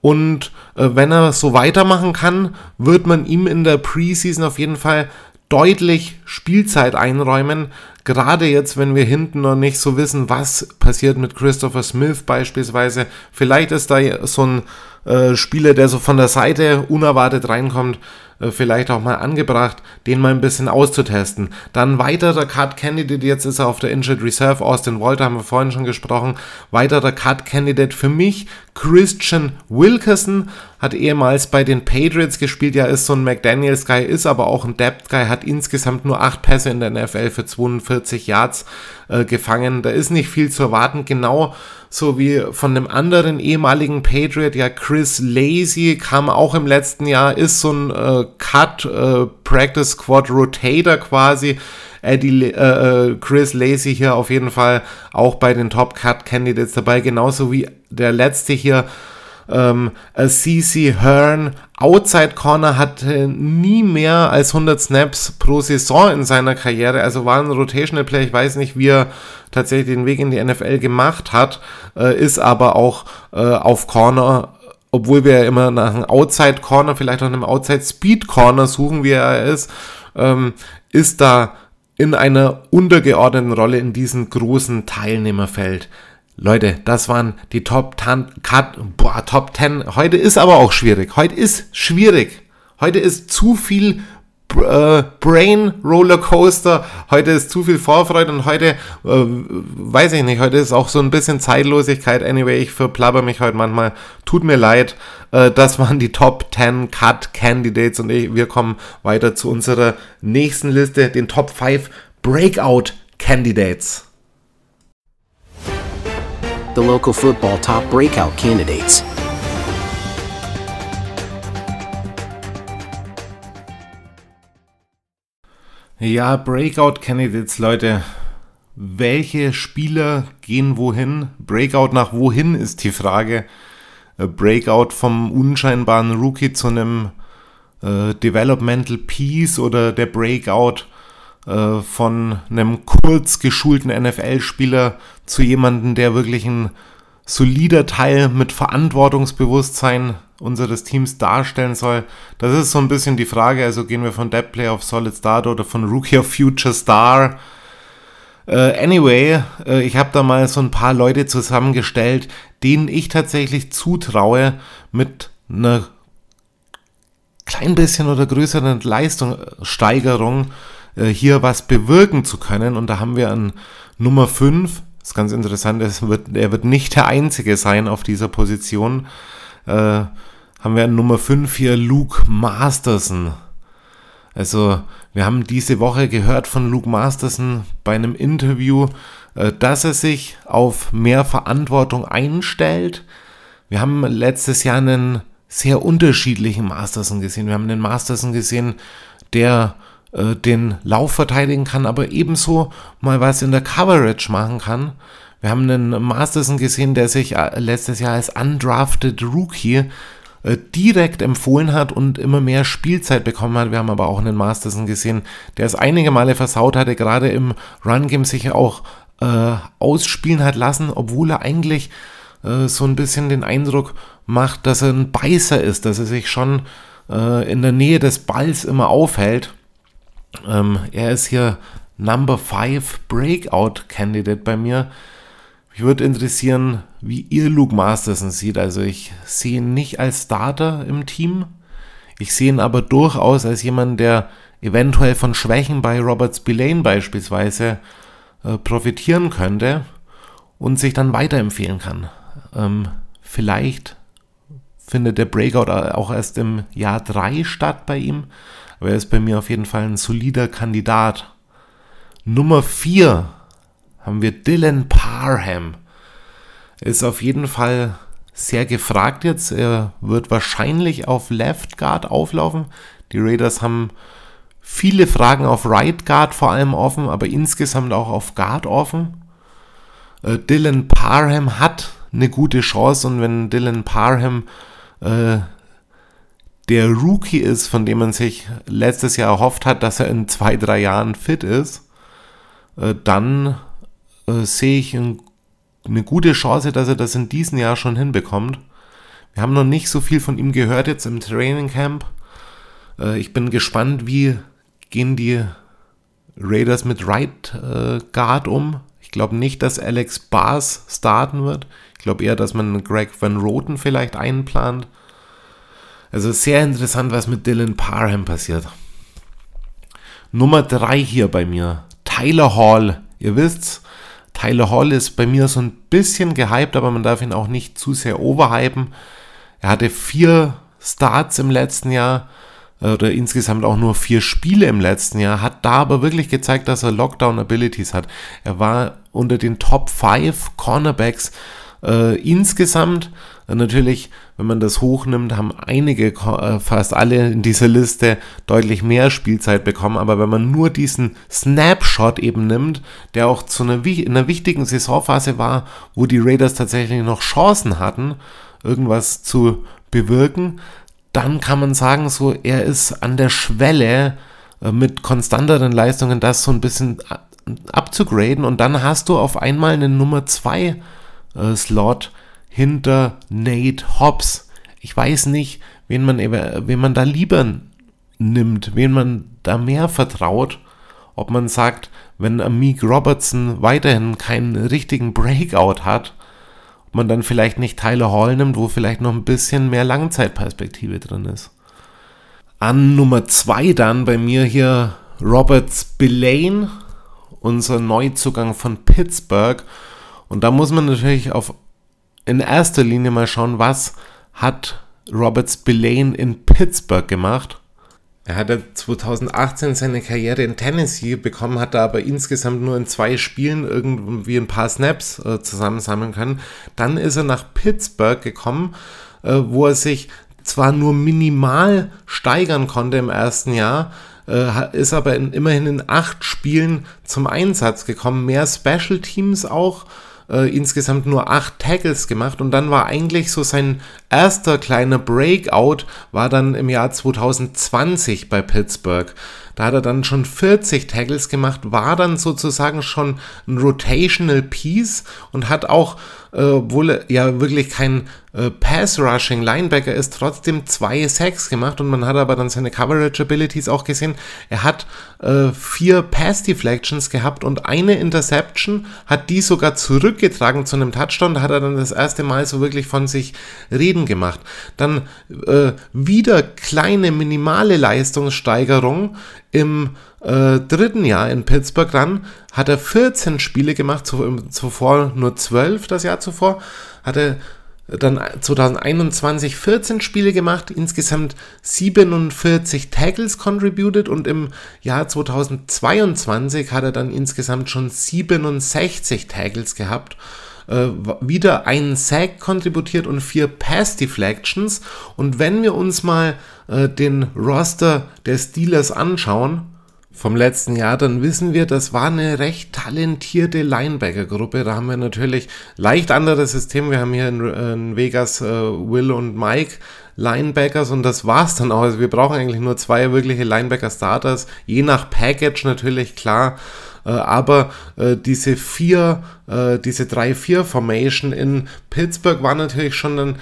und äh, wenn er so weitermachen kann, wird man ihm in der Preseason auf jeden Fall deutlich Spielzeit einräumen. Gerade jetzt, wenn wir hinten noch nicht so wissen, was passiert mit Christopher Smith beispielsweise. Vielleicht ist da so ein äh, Spieler, der so von der Seite unerwartet reinkommt, äh, vielleicht auch mal angebracht, den mal ein bisschen auszutesten. Dann weiterer Cut Candidate, jetzt ist er auf der Injured Reserve, Austin Walter haben wir vorhin schon gesprochen, weiterer Cut Candidate für mich, Christian Wilkerson, hat ehemals bei den Patriots gespielt, ja ist so ein McDaniels Guy, ist aber auch ein Depth Guy, hat insgesamt nur acht Pässe in der NFL für 42 Yards äh, gefangen, da ist nicht viel zu erwarten, genau so wie von einem anderen ehemaligen Patriot, ja Chris Lazy kam auch im letzten Jahr, ist so ein äh, Cut äh, Practice Squad Rotator quasi. Eddie, äh, äh, Chris Lacey hier auf jeden Fall auch bei den Top Cut Candidates dabei, genauso wie der letzte hier ähm, CC Hearn, Outside Corner, hatte nie mehr als 100 Snaps pro Saison in seiner Karriere, also war ein Rotational Player. Ich weiß nicht, wie er tatsächlich den Weg in die NFL gemacht hat, äh, ist aber auch äh, auf Corner obwohl wir ja immer nach einem Outside Corner, vielleicht auch einem Outside Speed Corner suchen, wie er ist, ähm, ist da in einer untergeordneten Rolle in diesem großen Teilnehmerfeld. Leute, das waren die Top 10, boah, Top 10. Heute ist aber auch schwierig. Heute ist schwierig. Heute ist zu viel äh, Brain Rollercoaster. Heute ist zu viel Vorfreude und heute, äh, weiß ich nicht, heute ist auch so ein bisschen Zeitlosigkeit. Anyway, ich verplapper mich heute manchmal. Tut mir leid. Äh, das waren die Top 10 Cut Candidates und ich, wir kommen weiter zu unserer nächsten Liste, den Top 5 Breakout Candidates. The local football top breakout candidates. Ja, Breakout Candidates, Leute. Welche Spieler gehen wohin? Breakout nach wohin ist die Frage. Breakout vom unscheinbaren Rookie zu einem äh, Developmental Piece oder der Breakout äh, von einem kurz geschulten NFL-Spieler zu jemandem, der wirklich ein solider Teil mit Verantwortungsbewusstsein unseres Teams darstellen soll. Das ist so ein bisschen die Frage. Also gehen wir von Dead Player auf Solid Start oder von Rookie of Future Star. Uh, anyway, uh, ich habe da mal so ein paar Leute zusammengestellt, denen ich tatsächlich zutraue, mit einer klein bisschen oder größeren Leistungssteigerung hier was bewirken zu können. Und da haben wir an Nummer 5, das ist ganz interessant, er wird, er wird nicht der Einzige sein auf dieser Position, äh, haben wir an Nummer 5 hier Luke Masterson. Also, wir haben diese Woche gehört von Luke Masterson bei einem Interview, äh, dass er sich auf mehr Verantwortung einstellt. Wir haben letztes Jahr einen sehr unterschiedlichen Masterson gesehen. Wir haben einen Masterson gesehen, der äh, den Lauf verteidigen kann, aber ebenso mal was in der Coverage machen kann. Wir haben einen Masterson gesehen, der sich äh, letztes Jahr als undrafted Rookie äh, direkt empfohlen hat und immer mehr Spielzeit bekommen hat. Wir haben aber auch einen Masterson gesehen, der es einige Male versaut hatte, gerade im Run-Game sich auch äh, ausspielen hat lassen, obwohl er eigentlich äh, so ein bisschen den Eindruck macht, dass er ein Beißer ist, dass er sich schon äh, in der Nähe des Balls immer aufhält. Ähm, er ist hier Number 5 Breakout Candidate bei mir. Mich würde interessieren, wie ihr Luke Masterson sieht. Also ich sehe ihn nicht als Starter im Team. Ich sehe ihn aber durchaus als jemand, der eventuell von Schwächen bei Robert Spillane beispielsweise äh, profitieren könnte und sich dann weiterempfehlen kann. Ähm, vielleicht findet der Breakout auch erst im Jahr 3 statt bei ihm, aber er ist bei mir auf jeden Fall ein solider Kandidat. Nummer 4 haben wir Dylan Parham. Ist auf jeden Fall sehr gefragt jetzt. Er wird wahrscheinlich auf Left Guard auflaufen. Die Raiders haben viele Fragen auf Right Guard vor allem offen, aber insgesamt auch auf Guard offen. Äh, Dylan Parham hat eine gute Chance und wenn Dylan Parham äh, der Rookie ist, von dem man sich letztes Jahr erhofft hat, dass er in zwei, drei Jahren fit ist, äh, dann äh, sehe ich ein, eine gute Chance, dass er das in diesem Jahr schon hinbekommt. Wir haben noch nicht so viel von ihm gehört jetzt im Training Camp. Äh, ich bin gespannt, wie gehen die Raiders mit Right Guard um. Ich glaube nicht, dass Alex Bars starten wird. Ich glaube eher, dass man Greg Van Roten vielleicht einplant. Also sehr interessant, was mit Dylan Parham passiert. Nummer 3 hier bei mir. Tyler Hall. Ihr wisst's, Tyler Hall ist bei mir so ein bisschen gehypt, aber man darf ihn auch nicht zu sehr overhypen. Er hatte vier Starts im letzten Jahr oder insgesamt auch nur vier Spiele im letzten Jahr, hat da aber wirklich gezeigt, dass er Lockdown-Abilities hat. Er war unter den Top 5 Cornerbacks äh, insgesamt. Natürlich, wenn man das hochnimmt, haben einige, äh, fast alle in dieser Liste deutlich mehr Spielzeit bekommen. Aber wenn man nur diesen Snapshot eben nimmt, der auch zu einer, in einer wichtigen Saisonphase war, wo die Raiders tatsächlich noch Chancen hatten, irgendwas zu bewirken, dann kann man sagen, so er ist an der Schwelle äh, mit konstanteren Leistungen das so ein bisschen abzugraden und dann hast du auf einmal einen Nummer 2 äh, Slot hinter Nate Hobbs. Ich weiß nicht, wen man, wen man da lieber nimmt, wen man da mehr vertraut. Ob man sagt, wenn Amik Robertson weiterhin keinen richtigen Breakout hat, ob man dann vielleicht nicht Tyler Hall nimmt, wo vielleicht noch ein bisschen mehr Langzeitperspektive drin ist. An Nummer 2 dann bei mir hier Robert Spillane, unser Neuzugang von Pittsburgh. Und da muss man natürlich auf, in erster Linie mal schauen, was hat Robert Spillane in Pittsburgh gemacht. Er hatte 2018 seine Karriere in Tennessee bekommen, hat aber insgesamt nur in zwei Spielen irgendwie ein paar Snaps äh, zusammensammeln können. Dann ist er nach Pittsburgh gekommen, äh, wo er sich zwar nur minimal steigern konnte im ersten Jahr, äh, ist aber in, immerhin in acht Spielen zum Einsatz gekommen, mehr Special Teams auch äh, insgesamt nur acht Tackles gemacht und dann war eigentlich so sein erster kleiner Breakout war dann im Jahr 2020 bei Pittsburgh. Da hat er dann schon 40 Tackles gemacht, war dann sozusagen schon ein Rotational Piece und hat auch, äh, obwohl er ja wirklich kein äh, Pass-Rushing Linebacker ist, trotzdem zwei Sacks gemacht und man hat aber dann seine Coverage Abilities auch gesehen. Er hat äh, vier Pass Deflections gehabt und eine Interception, hat die sogar zurückgetragen zu einem Touchdown. Da hat er dann das erste Mal so wirklich von sich reden gemacht. Dann äh, wieder kleine minimale Leistungssteigerung im äh, dritten Jahr in Pittsburgh dann hat er 14 Spiele gemacht, zuvor nur 12 das Jahr zuvor, hat er dann 2021 14 Spiele gemacht, insgesamt 47 Tackles contributed und im Jahr 2022 hat er dann insgesamt schon 67 Tackles gehabt. Äh, wieder einen Sack kontributiert und vier Pass Deflections. Und wenn wir uns mal äh, den Roster der Steelers anschauen, vom letzten Jahr, dann wissen wir, das war eine recht talentierte Linebacker-Gruppe. Da haben wir natürlich leicht anderes System. Wir haben hier in, Vegas äh, Will und Mike Linebackers und das war's dann auch. Also wir brauchen eigentlich nur zwei wirkliche Linebacker-Starters, je nach Package natürlich, klar. Äh, aber äh, diese vier, äh, diese 3-4-Formation in Pittsburgh war natürlich schon dann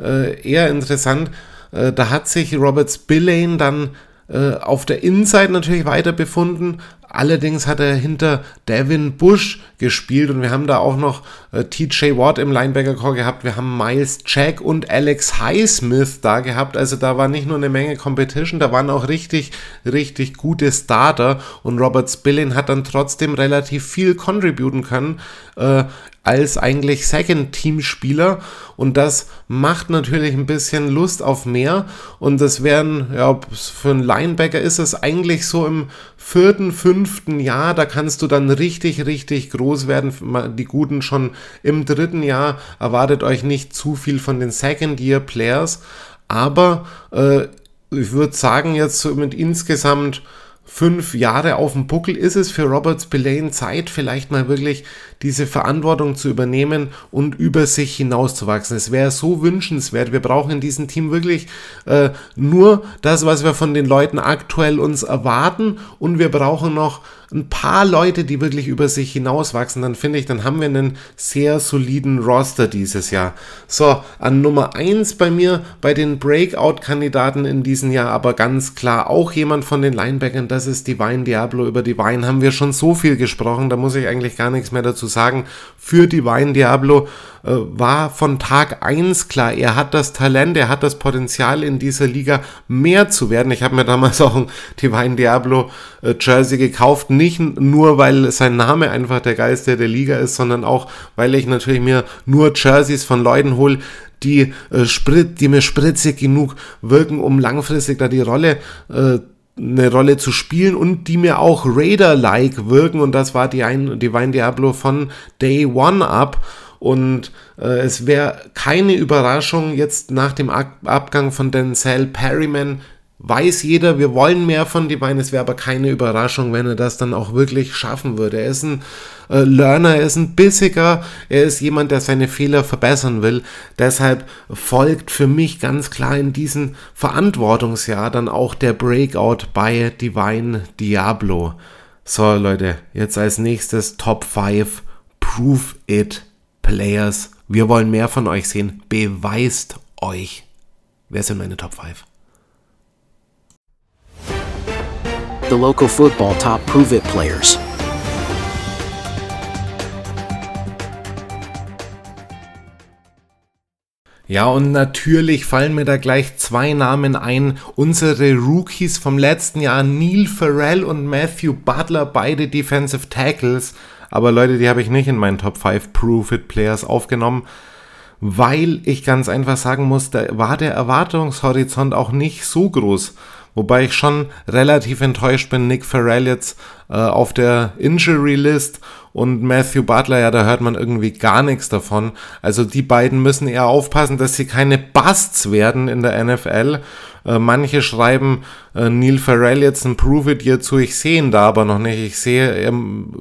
äh, eher interessant. Da hat sich Robert Spillane dann äh, auf der Inside natürlich weiter befunden. Allerdings hat er hinter Devin Bush gespielt und wir haben da auch noch äh, TJ Watt im Linebacker Core gehabt. Wir haben Miles Jack und Alex Highsmith da gehabt. Also da war nicht nur eine Menge Competition, da waren auch richtig, richtig gute Starter und Robert Spillin hat dann trotzdem relativ viel contributen können. Äh, als eigentlich Second-Team-Spieler. Und das macht natürlich ein bisschen Lust auf mehr. Und das wären, ja, für einen Linebacker ist es eigentlich so im vierten, fünften Jahr, da kannst du dann richtig, richtig groß werden, die Guten schon im dritten Jahr, erwartet euch nicht zu viel von den Second-Year-Players, aber äh, ich würde sagen jetzt so mit insgesamt fünf Jahre auf dem Buckel ist es für Robert Spillane Zeit, vielleicht mal wirklich diese Verantwortung zu übernehmen und über sich hinauszuwachsen. Es wäre so wünschenswert. Wir brauchen in diesem Team wirklich äh, nur das, was wir von den Leuten aktuell uns erwarten und wir brauchen noch ein paar Leute, die wirklich über sich hinauswachsen, dann finde ich, dann haben wir einen sehr soliden Roster dieses Jahr. So, an Nummer 1 bei mir, bei den Breakout-Kandidaten in diesem Jahr, aber ganz klar auch jemand von den Linebackern, das ist Divine Diablo. Über Divine haben wir schon so viel gesprochen, da muss ich eigentlich gar nichts mehr dazu sagen. Für Divine Diablo äh, war von Tag 1 klar, er hat das Talent, er hat das Potenzial in dieser Liga mehr zu werden. Ich habe mir damals auch ein Divine Diablo äh, Jersey gekauft, nicht nur weil sein Name einfach der geilste der Liga ist, sondern auch weil ich natürlich mir nur Jerseys von Leuten hole, die, äh, die mir spritzig genug wirken, um langfristig da die Rolle äh, eine Rolle zu spielen und die mir auch Raider-like wirken und das war die ein Divine Diablo von Day One ab und äh, es wäre keine Überraschung jetzt nach dem Ab Abgang von Denzel Perryman. Weiß jeder, wir wollen mehr von Divine. Es wäre aber keine Überraschung, wenn er das dann auch wirklich schaffen würde. Er ist ein äh, Learner, er ist ein Bissiger, er ist jemand, der seine Fehler verbessern will. Deshalb folgt für mich ganz klar in diesem Verantwortungsjahr dann auch der Breakout bei Divine Diablo. So, Leute, jetzt als nächstes Top 5. Prove it Players. Wir wollen mehr von euch sehen. Beweist euch. Wer sind meine Top 5? The local football top prove it players. Ja, und natürlich fallen mir da gleich zwei Namen ein. Unsere Rookies vom letzten Jahr, Neil Farrell und Matthew Butler, beide Defensive Tackles. Aber Leute, die habe ich nicht in meinen Top 5 Proof-It Players aufgenommen, weil ich ganz einfach sagen muss, da war der Erwartungshorizont auch nicht so groß. Wobei ich schon relativ enttäuscht bin, Nick Farrell jetzt äh, auf der Injury List und Matthew Butler, ja, da hört man irgendwie gar nichts davon. Also die beiden müssen eher aufpassen, dass sie keine Busts werden in der NFL. Äh, manche schreiben äh, Neil Farrell jetzt ein Prove It hierzu, ich sehe ihn da aber noch nicht. Ich sehe, ähm,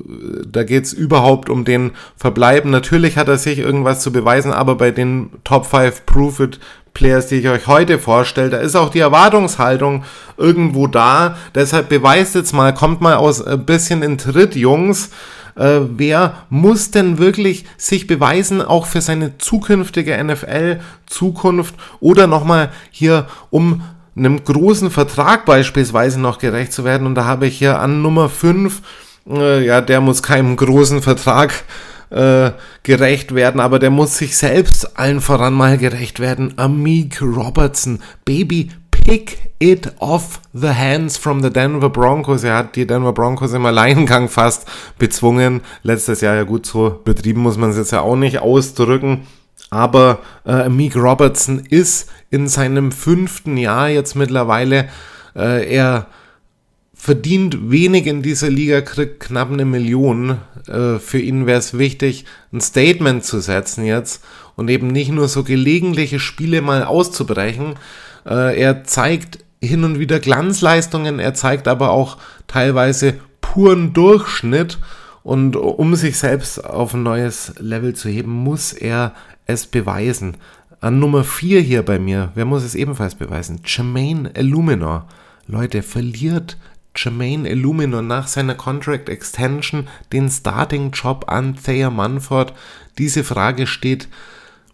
da geht's überhaupt um den Verbleiben. Natürlich hat er sich irgendwas zu beweisen, aber bei den Top 5 Prove It Players, die ich euch heute vorstelle, da ist auch die Erwartungshaltung irgendwo da. Deshalb beweist jetzt mal, kommt mal aus ein bisschen in Tritt, Jungs. Äh, wer muss denn wirklich sich beweisen, auch für seine zukünftige NFL-Zukunft oder nochmal hier um einem großen Vertrag beispielsweise noch gerecht zu werden. Und da habe ich hier an Nummer 5, äh, ja, der muss keinem großen Vertrag äh, gerecht werden, aber der muss sich selbst allen voran mal gerecht werden. Amik Robertson, Baby, pick it off the hands from the Denver Broncos. Er hat die Denver Broncos im Alleingang fast bezwungen. Letztes Jahr ja gut so betrieben muss man es jetzt ja auch nicht ausdrücken. Aber äh, Meek Robertson ist in seinem fünften Jahr jetzt mittlerweile. Äh, er verdient wenig in dieser Liga, kriegt knapp eine Million. Äh, für ihn wäre es wichtig, ein Statement zu setzen jetzt und eben nicht nur so gelegentliche Spiele mal auszubrechen. Äh, er zeigt hin und wieder Glanzleistungen, er zeigt aber auch teilweise puren Durchschnitt. Und um sich selbst auf ein neues Level zu heben, muss er es beweisen. An Nummer 4 hier bei mir, wer muss es ebenfalls beweisen? Jermaine Illuminor. Leute, verliert Jermaine Illuminor nach seiner Contract Extension den Starting Job an Thayer Munford? Diese Frage steht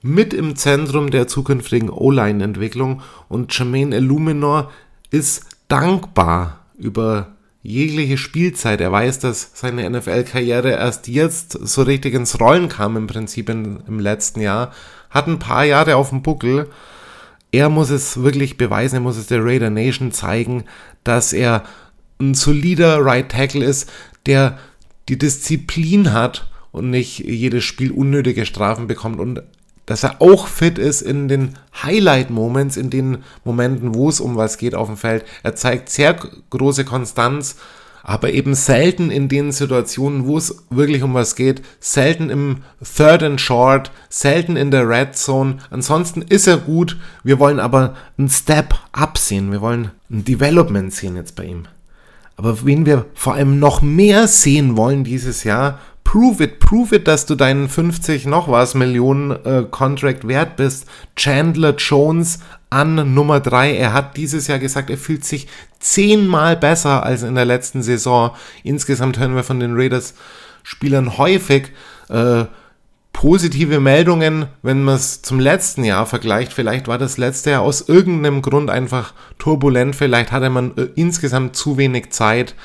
mit im Zentrum der zukünftigen O-Line-Entwicklung und Jermaine Illuminor ist dankbar über jegliche Spielzeit. Er weiß, dass seine NFL-Karriere erst jetzt so richtig ins Rollen kam, im Prinzip in, im letzten Jahr. Hat ein paar Jahre auf dem Buckel. Er muss es wirklich beweisen, er muss es der Raider Nation zeigen, dass er ein solider Right Tackle ist, der die Disziplin hat und nicht jedes Spiel unnötige Strafen bekommt und dass er auch fit ist in den Highlight-Moments, in den Momenten, wo es um was geht auf dem Feld. Er zeigt sehr große Konstanz, aber eben selten in den Situationen, wo es wirklich um was geht, selten im Third and Short, selten in der Red Zone. Ansonsten ist er gut, wir wollen aber einen Step up sehen, wir wollen ein Development sehen jetzt bei ihm. Aber wen wir vor allem noch mehr sehen wollen dieses Jahr, Prove it, prove it, dass du deinen 50 noch was Millionen äh, Contract wert bist. Chandler Jones an Nummer 3. Er hat dieses Jahr gesagt, er fühlt sich zehnmal besser als in der letzten Saison. Insgesamt hören wir von den Raiders Spielern häufig äh, positive Meldungen, wenn man es zum letzten Jahr vergleicht. Vielleicht war das letzte Jahr aus irgendeinem Grund einfach turbulent. Vielleicht hatte man äh, insgesamt zu wenig Zeit.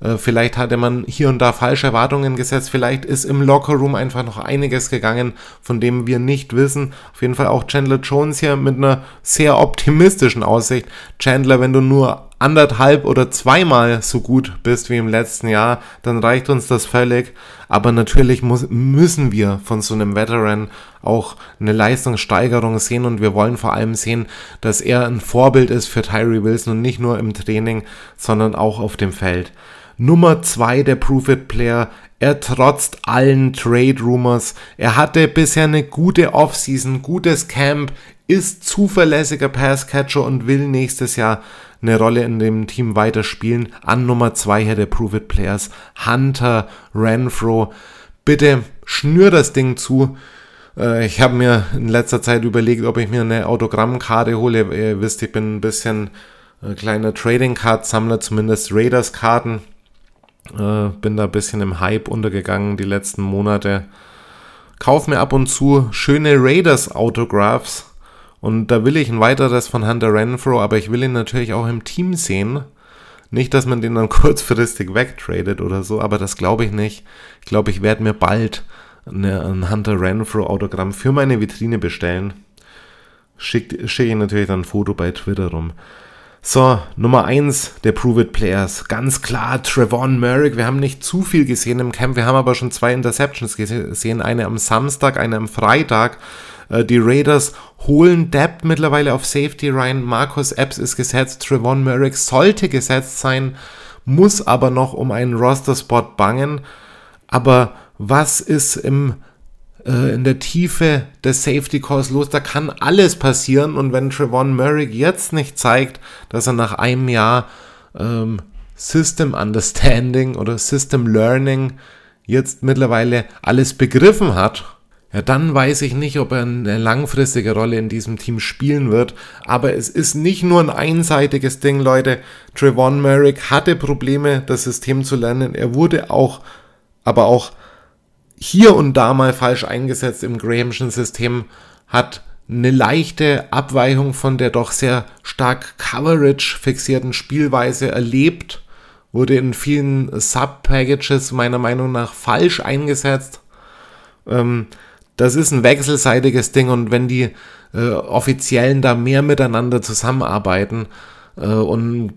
Äh, vielleicht hatte man hier und da falsche Erwartungen gesetzt. Vielleicht ist im Lockerroom einfach noch einiges gegangen, von dem wir nicht wissen. Auf jeden Fall auch Chandler Jones hier mit einer sehr optimistischen Aussicht. Chandler, wenn du nur anderthalb oder zweimal so gut bist wie im letzten Jahr, dann reicht uns das völlig. Aber natürlich muss, müssen wir von so einem Veteran auch eine Leistungssteigerung sehen und wir wollen vor allem sehen, dass er ein Vorbild ist für Tyree Wilson und nicht nur im Training, sondern auch auf dem Feld. Nummer 2 der Proof It Player. Er trotzt allen Trade Rumors. Er hatte bisher eine gute Offseason, gutes Camp, ist zuverlässiger Passcatcher und will nächstes Jahr eine Rolle in dem Team weiterspielen. An Nummer 2 hier der Prove It Players. Hunter Renfro. Bitte schnür das Ding zu. Äh, ich habe mir in letzter Zeit überlegt, ob ich mir eine Autogrammkarte hole. Ihr wisst, ich bin ein bisschen äh, kleiner Trading Card Sammler, zumindest Raiders Karten. Äh, bin da ein bisschen im Hype untergegangen die letzten Monate. Kauf mir ab und zu schöne Raiders Autographs. Und da will ich ein weiteres von Hunter Renfro, aber ich will ihn natürlich auch im Team sehen. Nicht, dass man den dann kurzfristig wegtradet oder so, aber das glaube ich nicht. Ich glaube, ich werde mir bald eine, ein Hunter Renfro Autogramm für meine Vitrine bestellen. Schicke schick ich natürlich dann ein Foto bei Twitter rum. So, Nummer 1 der Prove It Players. Ganz klar, Trevon Merrick. Wir haben nicht zu viel gesehen im Camp. Wir haben aber schon zwei Interceptions gesehen. Eine am Samstag, eine am Freitag. Äh, die Raiders holen Depth mittlerweile auf Safety rein. Marcus Epps ist gesetzt. Trevon Merrick sollte gesetzt sein, muss aber noch um einen Roster-Spot bangen. Aber was ist im äh, in der Tiefe des Safety Calls los. Da kann alles passieren. Und wenn Trevon Merrick jetzt nicht zeigt, dass er nach einem Jahr ähm, System Understanding oder System Learning jetzt mittlerweile alles begriffen hat, ja, dann weiß ich nicht, ob er eine langfristige Rolle in diesem Team spielen wird. Aber es ist nicht nur ein einseitiges Ding, Leute. Trevon Merrick hatte Probleme, das System zu lernen. Er wurde auch, aber auch hier und da mal falsch eingesetzt im Grahamschen System, hat eine leichte Abweichung von der doch sehr stark Coverage fixierten Spielweise erlebt, wurde in vielen Sub-Packages meiner Meinung nach falsch eingesetzt. Ähm, das ist ein wechselseitiges Ding und wenn die äh, Offiziellen da mehr miteinander zusammenarbeiten äh, und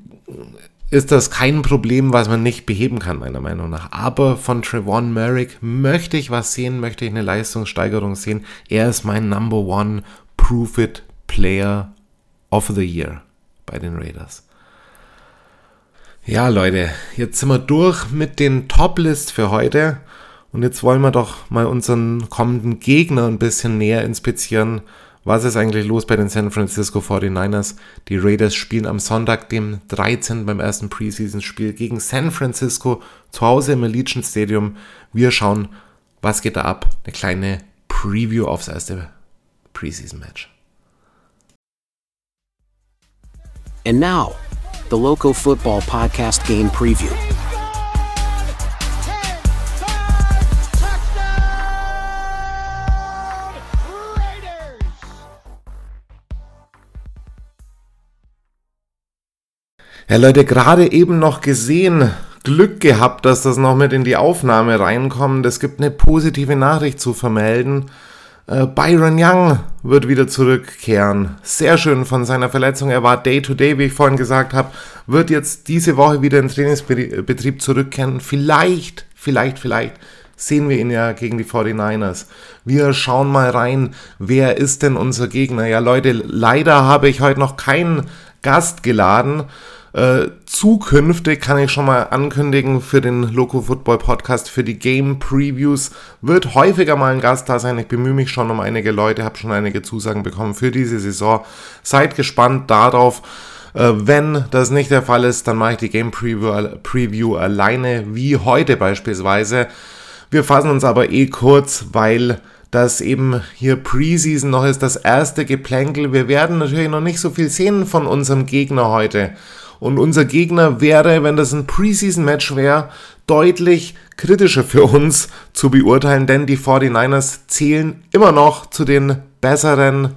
ist das kein Problem, was man nicht beheben kann, meiner Meinung nach. Aber von Trevon Merrick möchte ich was sehen, möchte ich eine Leistungssteigerung sehen. Er ist mein Number One Proof It Player of the Year bei den Raiders. Ja, Leute, jetzt sind wir durch mit den Top-List für heute. Und jetzt wollen wir doch mal unseren kommenden Gegner ein bisschen näher inspizieren. Was ist eigentlich los bei den San Francisco 49ers? Die Raiders spielen am Sonntag, dem 13. beim ersten Preseason-Spiel gegen San Francisco zu Hause im Allegiant Stadium. Wir schauen, was geht da ab. Eine kleine Preview aufs erste Preseason-Match. And now, the Loco Football Podcast Game Preview. Ja, Leute, gerade eben noch gesehen, Glück gehabt, dass das noch mit in die Aufnahme reinkommt. Es gibt eine positive Nachricht zu vermelden. Äh, Byron Young wird wieder zurückkehren. Sehr schön von seiner Verletzung. Er war Day-to-Day, -Day, wie ich vorhin gesagt habe. Wird jetzt diese Woche wieder in den Trainingsbetrieb zurückkehren. Vielleicht, vielleicht, vielleicht sehen wir ihn ja gegen die 49ers. Wir schauen mal rein, wer ist denn unser Gegner? Ja, Leute, leider habe ich heute noch keinen Gast geladen. Äh, zukünftig kann ich schon mal ankündigen für den Loco Football Podcast, für die Game Previews wird häufiger mal ein Gast da sein. Ich bemühe mich schon um einige Leute, habe schon einige Zusagen bekommen für diese Saison. Seid gespannt darauf. Äh, wenn das nicht der Fall ist, dann mache ich die Game Preview, Preview alleine, wie heute beispielsweise. Wir fassen uns aber eh kurz, weil das eben hier Preseason noch ist, das erste Geplänkel. Wir werden natürlich noch nicht so viel sehen von unserem Gegner heute. Und unser Gegner wäre, wenn das ein Preseason-Match wäre, deutlich kritischer für uns zu beurteilen, denn die 49ers zählen immer noch zu den besseren,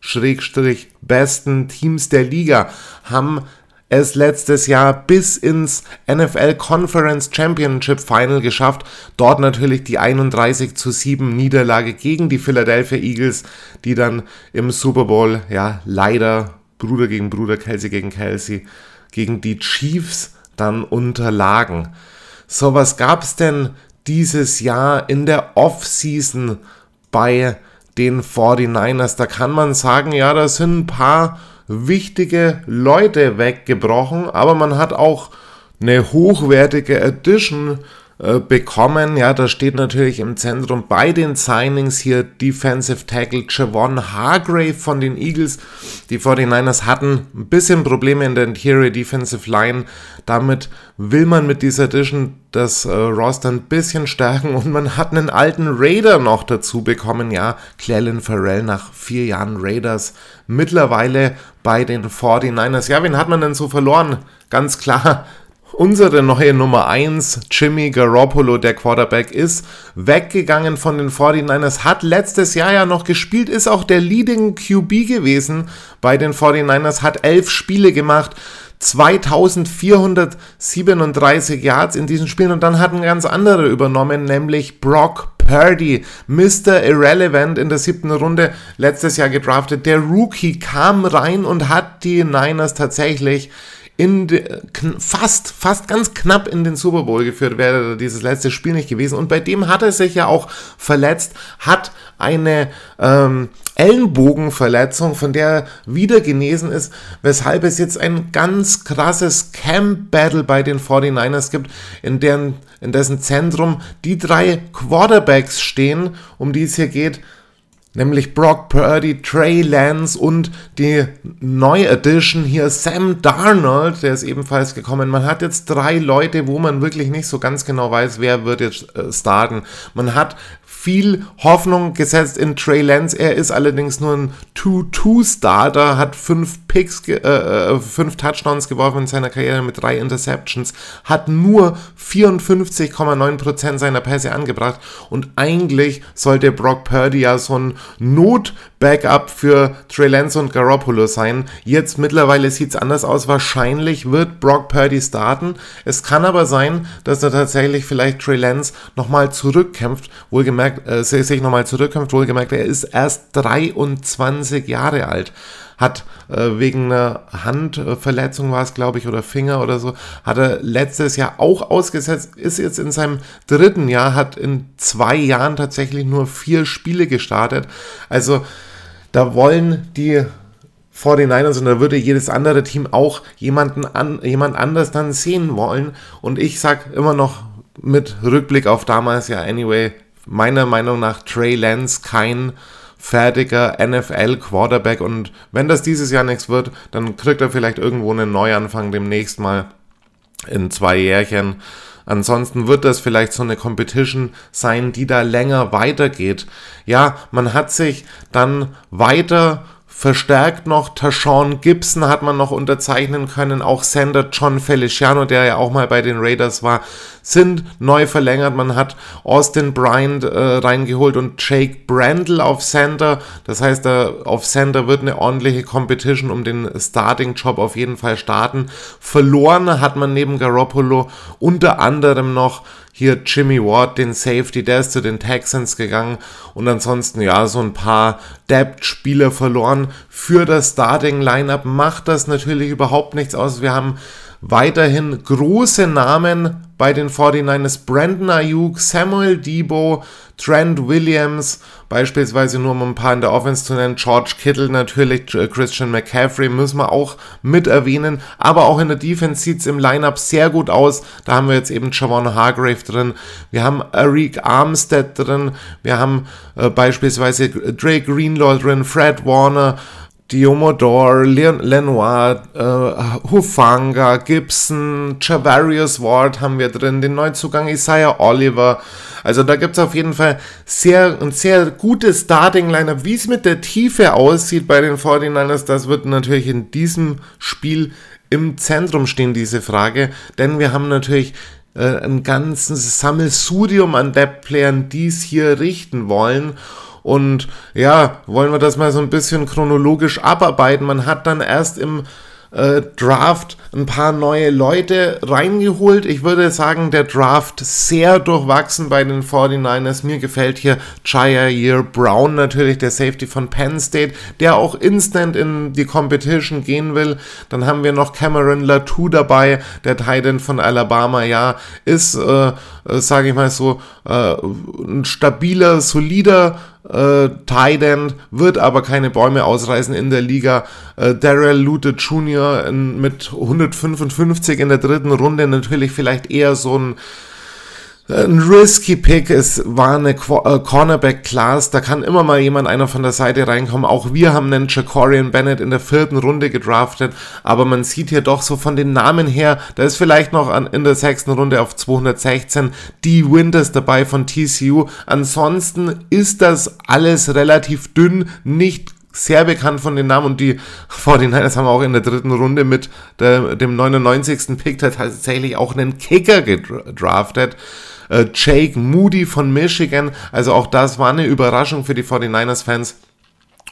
schrägstrich besten Teams der Liga, haben es letztes Jahr bis ins NFL Conference Championship Final geschafft. Dort natürlich die 31 zu 7 Niederlage gegen die Philadelphia Eagles, die dann im Super Bowl, ja, leider Bruder gegen Bruder, Kelsey gegen Kelsey, gegen die Chiefs dann unterlagen. So, was gab es denn dieses Jahr in der Offseason bei den 49ers? Da kann man sagen, ja, da sind ein paar wichtige Leute weggebrochen, aber man hat auch eine hochwertige Edition bekommen. Ja, da steht natürlich im Zentrum bei den Signings hier Defensive Tackle Javon Hargrave von den Eagles. Die 49ers hatten ein bisschen Probleme in der Interior Defensive Line. Damit will man mit dieser Edition das äh, Roster ein bisschen stärken und man hat einen alten Raider noch dazu bekommen. Ja, Clelin Farrell nach vier Jahren Raiders mittlerweile bei den 49ers. Ja, wen hat man denn so verloren? Ganz klar Unsere neue Nummer 1, Jimmy Garoppolo, der Quarterback, ist weggegangen von den 49ers, hat letztes Jahr ja noch gespielt, ist auch der Leading QB gewesen bei den 49ers, hat elf Spiele gemacht, 2437 Yards in diesen Spielen und dann hat ein ganz anderer übernommen, nämlich Brock Purdy, Mr. Irrelevant in der siebten Runde letztes Jahr gedraftet. Der Rookie kam rein und hat die Niners tatsächlich in de, fast, fast ganz knapp in den Super Bowl geführt, wäre dieses letzte Spiel nicht gewesen. Und bei dem hat er sich ja auch verletzt, hat eine ähm, Ellenbogenverletzung, von der er wieder genesen ist, weshalb es jetzt ein ganz krasses Camp-Battle bei den 49ers gibt, in, deren, in dessen Zentrum die drei Quarterbacks stehen, um die es hier geht nämlich Brock Purdy, Trey Lance und die neue Edition hier Sam Darnold, der ist ebenfalls gekommen. Man hat jetzt drei Leute, wo man wirklich nicht so ganz genau weiß, wer wird jetzt äh, starten. Man hat viel Hoffnung gesetzt in Trey Lance. Er ist allerdings nur ein 2-2-Starter, hat fünf Picks, äh, äh, fünf Touchdowns geworfen in seiner Karriere mit drei Interceptions, hat nur 54,9% seiner Pässe angebracht und eigentlich sollte Brock Purdy ja so ein Not-Backup für Trey Lance und Garoppolo sein. Jetzt mittlerweile sieht es anders aus. Wahrscheinlich wird Brock Purdy starten. Es kann aber sein, dass er tatsächlich vielleicht Trey Lance nochmal zurückkämpft. Wohlgemerkt, äh, sich nochmal zurückkämpft. Wohlgemerkt, er ist erst 23 Jahre alt hat äh, wegen einer Handverletzung war es, glaube ich, oder Finger oder so, hat er letztes Jahr auch ausgesetzt, ist jetzt in seinem dritten Jahr, hat in zwei Jahren tatsächlich nur vier Spiele gestartet. Also da wollen die 49ers und da würde jedes andere Team auch jemanden an, jemand anders dann sehen wollen. Und ich sag immer noch mit Rückblick auf damals, ja, anyway, meiner Meinung nach Trey Lance kein fertiger NFL-Quarterback und wenn das dieses Jahr nichts wird, dann kriegt er vielleicht irgendwo einen Neuanfang demnächst mal in zwei Jährchen. Ansonsten wird das vielleicht so eine Competition sein, die da länger weitergeht. Ja, man hat sich dann weiter verstärkt noch. Tashawn Gibson hat man noch unterzeichnen können. Auch Sender John Feliciano, der ja auch mal bei den Raiders war, sind neu verlängert. Man hat Austin Bryant äh, reingeholt und Jake Brandle auf Center. Das heißt, äh, auf Center wird eine ordentliche Competition um den Starting-Job auf jeden Fall starten. Verloren hat man neben Garoppolo unter anderem noch hier Jimmy Ward, den Safety, der ist zu den Texans gegangen und ansonsten ja so ein paar Depth-Spieler verloren. Für das Starting-Lineup macht das natürlich überhaupt nichts aus. Wir haben weiterhin große Namen bei den 49ers. Brandon Ayuk, Samuel Debo, Trent Williams, beispielsweise nur um ein paar in der Offense zu nennen, George Kittle natürlich, äh, Christian McCaffrey müssen wir auch mit erwähnen, aber auch in der Defense sieht es im Lineup sehr gut aus. Da haben wir jetzt eben Javon Hargrave drin, wir haben Arik Armstead drin, wir haben äh, beispielsweise Drake Greenlaw drin, Fred Warner, Diomodor, Lenoir, äh, Hufanga, Gibson, Javarius Ward haben wir drin, den Neuzugang Isaiah Oliver. Also da gibt es auf jeden Fall sehr, ein sehr gutes Starting-Lineup. Wie es mit der Tiefe aussieht bei den 49ers, das wird natürlich in diesem Spiel im Zentrum stehen, diese Frage. Denn wir haben natürlich äh, ein ganzes Sammelsurium an Depth-Playern, die es hier richten wollen. Und ja, wollen wir das mal so ein bisschen chronologisch abarbeiten. Man hat dann erst im äh, Draft ein paar neue Leute reingeholt. Ich würde sagen, der Draft sehr durchwachsen bei den 49ers. Mir gefällt hier Jair Brown natürlich, der Safety von Penn State, der auch instant in die Competition gehen will. Dann haben wir noch Cameron Latu dabei, der Titan von Alabama. Ja, ist, äh, äh sage ich mal so, äh, ein stabiler, solider äh, Tight wird aber keine Bäume ausreißen in der Liga. Äh, Darrell Lute Jr. In, mit 155 in der dritten Runde natürlich vielleicht eher so ein ein risky Pick. Es war eine äh, Cornerback-Class. Da kann immer mal jemand einer von der Seite reinkommen. Auch wir haben einen Jacorian Bennett in der vierten Runde gedraftet. Aber man sieht hier doch so von den Namen her, da ist vielleicht noch an, in der sechsten Runde auf 216 die Winters dabei von TCU. Ansonsten ist das alles relativ dünn, nicht sehr bekannt von den Namen und die 49ers haben auch in der dritten Runde mit der, dem 99. Pick tatsächlich auch einen Kicker gedraftet. Äh, Jake Moody von Michigan. Also auch das war eine Überraschung für die 49ers-Fans.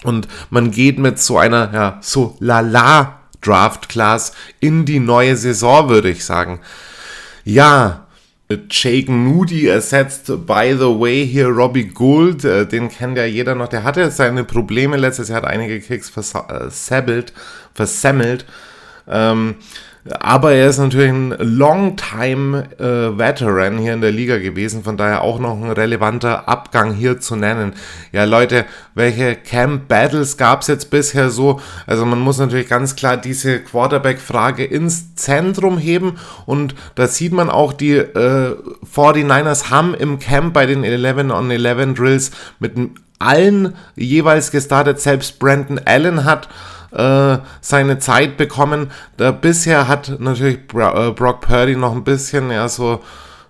Und man geht mit so einer, ja, so lala Draft-Class in die neue Saison, würde ich sagen. Ja, Jake Moody ersetzt, by the way, hier Robbie Gould, äh, den kennt ja jeder noch, der hatte seine Probleme letztes Jahr, hat einige Kicks versemmelt, versemmelt. Ähm, aber er ist natürlich ein Longtime äh, Veteran hier in der Liga gewesen, von daher auch noch ein relevanter Abgang hier zu nennen. Ja, Leute, welche Camp Battles gab es jetzt bisher so? Also man muss natürlich ganz klar diese Quarterback-Frage ins Zentrum heben und da sieht man auch, die äh, 49ers haben im Camp bei den 11 on 11 Drills mit allen jeweils gestartet. Selbst Brandon Allen hat äh, seine Zeit bekommen. Da bisher hat natürlich Bro äh, Brock Purdy noch ein bisschen ja so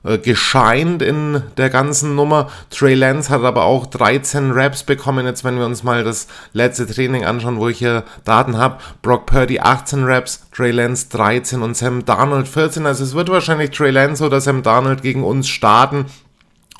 äh, gescheint in der ganzen Nummer. Trey Lance hat aber auch 13 Raps bekommen. Jetzt, wenn wir uns mal das letzte Training anschauen, wo ich hier Daten habe. Brock Purdy 18 Raps, Trey Lance 13 und Sam Darnold 14. Also es wird wahrscheinlich Trey Lance oder Sam Darnold gegen uns starten.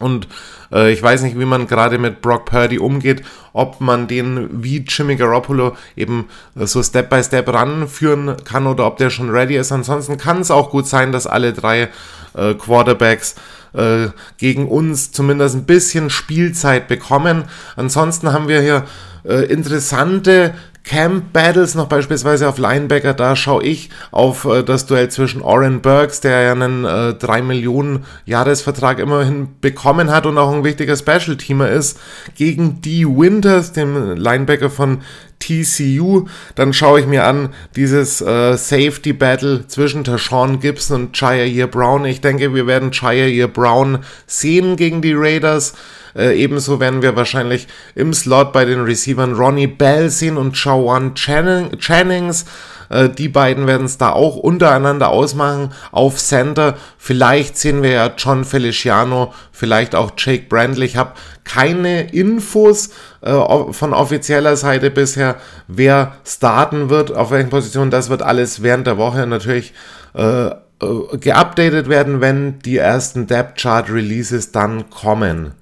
Und äh, ich weiß nicht, wie man gerade mit Brock Purdy umgeht, ob man den wie Jimmy Garoppolo eben äh, so Step by Step ranführen kann oder ob der schon ready ist. Ansonsten kann es auch gut sein, dass alle drei äh, Quarterbacks äh, gegen uns zumindest ein bisschen Spielzeit bekommen. Ansonsten haben wir hier äh, interessante Camp Battles noch beispielsweise auf Linebacker, da schaue ich auf äh, das Duell zwischen Oren Burks, der ja einen äh, 3 Millionen Jahresvertrag immerhin bekommen hat und auch ein wichtiger Special-Teamer ist, gegen Dee Winters, dem Linebacker von TCU. Dann schaue ich mir an dieses äh, Safety Battle zwischen Tashawn Gibson und Jair Brown. Ich denke, wir werden Jair Brown sehen gegen die Raiders. Äh, ebenso werden wir wahrscheinlich im Slot bei den Receivern Ronnie Bell sehen und Shawan Channing, Jennings. Äh, die beiden werden es da auch untereinander ausmachen. Auf Center, vielleicht sehen wir ja John Feliciano, vielleicht auch Jake Brandley. Ich habe keine Infos äh, von offizieller Seite bisher, wer starten wird, auf welchen Positionen. Das wird alles während der Woche natürlich äh, äh geupdatet werden, wenn die ersten Depth Chart Releases dann kommen.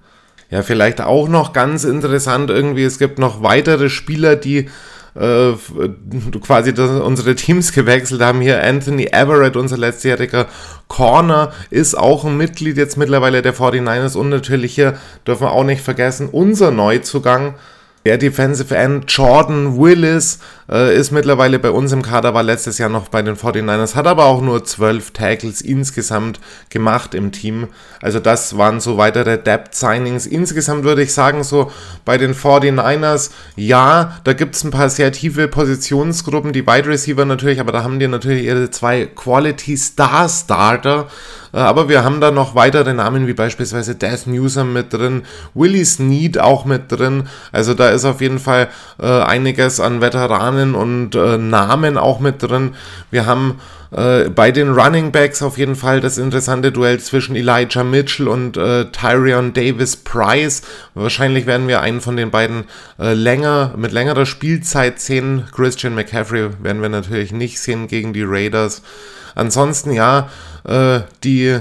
Ja, vielleicht auch noch ganz interessant irgendwie, es gibt noch weitere Spieler, die äh, quasi das, unsere Teams gewechselt haben. Hier Anthony Everett, unser letztjähriger Corner, ist auch ein Mitglied jetzt mittlerweile der 49ers und natürlich hier dürfen wir auch nicht vergessen, unser Neuzugang der Defensive End Jordan Willis äh, ist mittlerweile bei uns im Kader, war letztes Jahr noch bei den 49ers, hat aber auch nur 12 Tackles insgesamt gemacht im Team. Also das waren so weitere Depth Signings. Insgesamt würde ich sagen, so bei den 49ers, ja, da gibt es ein paar sehr tiefe Positionsgruppen, die Wide Receiver natürlich, aber da haben die natürlich ihre zwei Quality Star Starter. Äh, aber wir haben da noch weitere Namen wie beispielsweise Death Newsom mit drin, Willie Snead auch mit drin. Also da ist auf jeden Fall äh, einiges an Veteranen und äh, Namen auch mit drin. Wir haben äh, bei den Running Backs auf jeden Fall das interessante Duell zwischen Elijah Mitchell und äh, Tyrion Davis Price. Wahrscheinlich werden wir einen von den beiden äh, länger, mit längerer Spielzeit sehen. Christian McCaffrey werden wir natürlich nicht sehen gegen die Raiders. Ansonsten ja, äh, die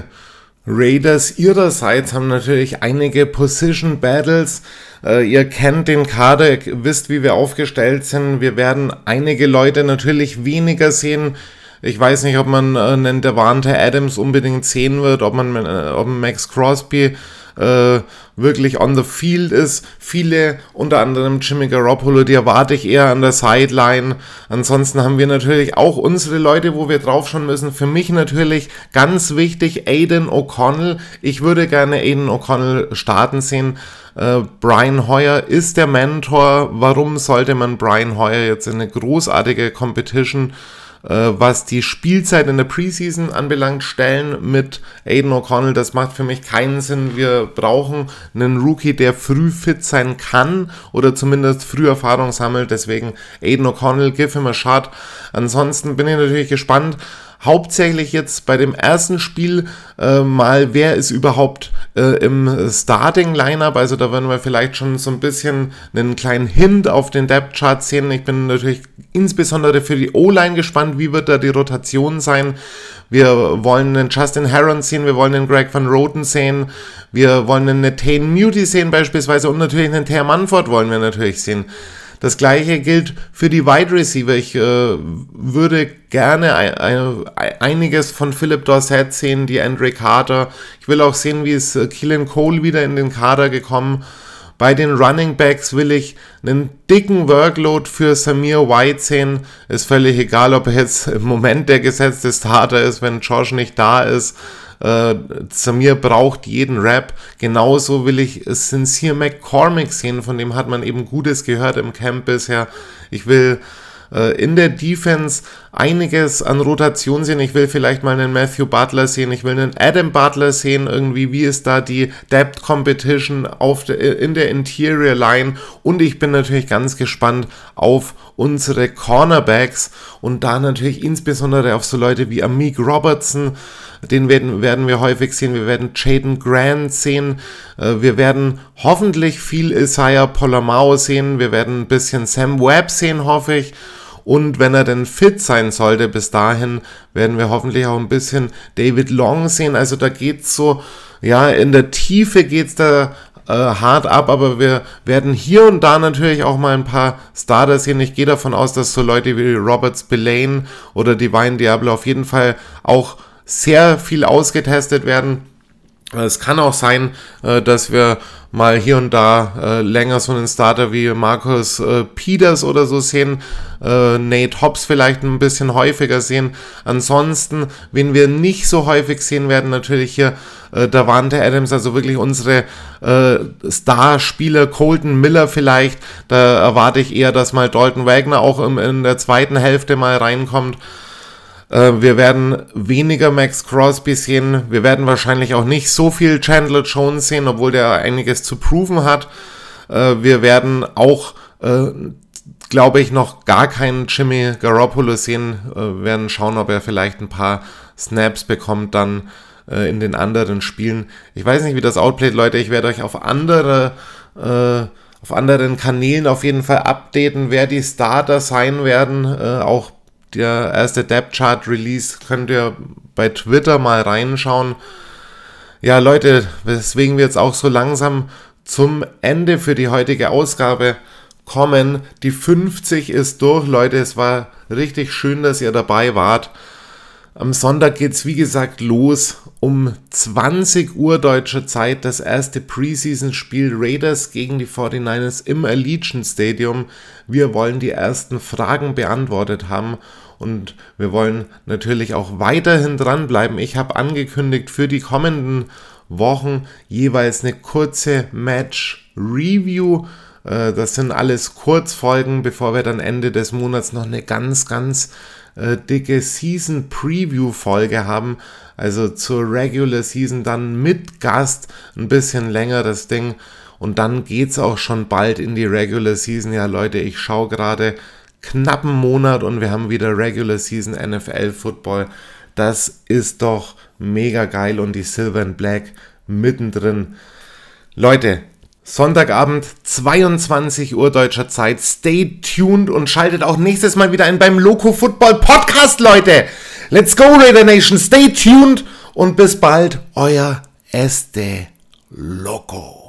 Raiders ihrerseits haben natürlich einige Position Battles. Äh, ihr kennt den Kader, wisst, wie wir aufgestellt sind. Wir werden einige Leute natürlich weniger sehen. Ich weiß nicht, ob man äh, einen Devante Adams unbedingt sehen wird, ob man äh, ob Max Crosby äh, wirklich on the field ist. Viele, unter anderem Jimmy Garoppolo, die erwarte ich eher an der Sideline. Ansonsten haben wir natürlich auch unsere Leute, wo wir drauf schauen müssen. Für mich natürlich ganz wichtig Aiden O'Connell. Ich würde gerne Aiden O'Connell starten sehen. Äh, Brian Hoyer ist der Mentor. Warum sollte man Brian Hoyer jetzt in eine großartige Competition äh, was die Spielzeit in der Preseason anbelangt, stellen mit Aiden O'Connell. Das macht für mich keinen Sinn. Wir brauchen einen Rookie, der früh fit sein kann oder zumindest früh Erfahrung sammelt. Deswegen Aiden O'Connell, give him a shot. Ansonsten bin ich natürlich gespannt, hauptsächlich jetzt bei dem ersten Spiel äh, mal, wer ist überhaupt äh, im Starting Lineup. Also da werden wir vielleicht schon so ein bisschen einen kleinen Hint auf den Depth Chart sehen. Ich bin natürlich insbesondere für die O-Line gespannt, wie wird da die Rotation sein. Wir wollen einen Justin Heron sehen, wir wollen einen Greg Van Roten sehen, wir wollen einen Nathan Muty sehen beispielsweise und natürlich einen Ter Manford wollen wir natürlich sehen. Das gleiche gilt für die Wide Receiver. Ich äh, würde gerne ein, ein, einiges von Philip Dorsett sehen, die Andre Carter. Ich will auch sehen, wie es äh, Keelan Cole wieder in den Kader gekommen. Bei den Running Backs will ich einen dicken Workload für Samir White sehen. Ist völlig egal, ob er jetzt im Moment der gesetzte Starter ist, wenn Josh nicht da ist. Äh, Samir braucht jeden Rap. Genauso will ich Sincere McCormick sehen, von dem hat man eben Gutes gehört im Camp bisher. Ich will äh, in der Defense einiges an Rotation sehen. Ich will vielleicht mal einen Matthew Butler sehen, ich will einen Adam Butler sehen, irgendwie, wie ist da die Depth Competition auf de, in der Interior Line und ich bin natürlich ganz gespannt auf unsere Cornerbacks und da natürlich insbesondere auf so Leute wie Amik Robertson, den werden, werden wir häufig sehen. Wir werden Jaden Grant sehen. Äh, wir werden hoffentlich viel Isaiah Polamao sehen. Wir werden ein bisschen Sam Webb sehen, hoffe ich. Und wenn er denn fit sein sollte bis dahin, werden wir hoffentlich auch ein bisschen David Long sehen. Also da geht's so, ja, in der Tiefe geht's da äh, hart ab, aber wir werden hier und da natürlich auch mal ein paar Starter sehen. Ich gehe davon aus, dass so Leute wie Robert Spillane oder Divine Diablo auf jeden Fall auch sehr viel ausgetestet werden. Es kann auch sein, äh, dass wir mal hier und da äh, länger so einen Starter wie Markus äh, Peters oder so sehen, Nate Hobbs vielleicht ein bisschen häufiger sehen. Ansonsten, wenn wir nicht so häufig sehen werden, natürlich hier äh, Davante Adams, also wirklich unsere Starspieler, Colton Miller vielleicht, da erwarte ich eher, dass mal Dalton Wagner auch in der zweiten Hälfte mal reinkommt. Äh, wir werden weniger Max Crosby sehen. Wir werden wahrscheinlich auch nicht so viel Chandler Jones sehen, obwohl der einiges zu proven hat. Äh, wir werden auch äh, glaube ich, noch gar keinen Jimmy Garoppolo sehen äh, werden. Schauen, ob er vielleicht ein paar Snaps bekommt dann in den anderen Spielen. Ich weiß nicht, wie das outplayt, Leute. Ich werde euch auf andere, auf anderen Kanälen auf jeden Fall updaten, wer die Starter sein werden. Auch der erste Depth Chart Release könnt ihr bei Twitter mal reinschauen. Ja, Leute, weswegen wir jetzt auch so langsam zum Ende für die heutige Ausgabe kommen. Die 50 ist durch, Leute. Es war richtig schön, dass ihr dabei wart. Am Sonntag geht es wie gesagt los. Um 20 Uhr deutscher Zeit das erste Preseason-Spiel Raiders gegen die 49ers im Allegiant Stadium. Wir wollen die ersten Fragen beantwortet haben und wir wollen natürlich auch weiterhin dranbleiben. Ich habe angekündigt für die kommenden Wochen jeweils eine kurze Match-Review. Äh, das sind alles Kurzfolgen, bevor wir dann Ende des Monats noch eine ganz, ganz äh, dicke Season Preview Folge haben. Also zur Regular Season dann mit Gast ein bisschen länger das Ding. Und dann geht's auch schon bald in die Regular Season. Ja, Leute, ich schaue gerade knappen Monat und wir haben wieder Regular Season NFL Football. Das ist doch mega geil und die Silver and Black mittendrin. Leute, Sonntagabend, 22 Uhr deutscher Zeit. Stay tuned und schaltet auch nächstes Mal wieder ein beim Loco Football Podcast, Leute. Let's go, Raider Nation. Stay tuned und bis bald, euer Este Loco.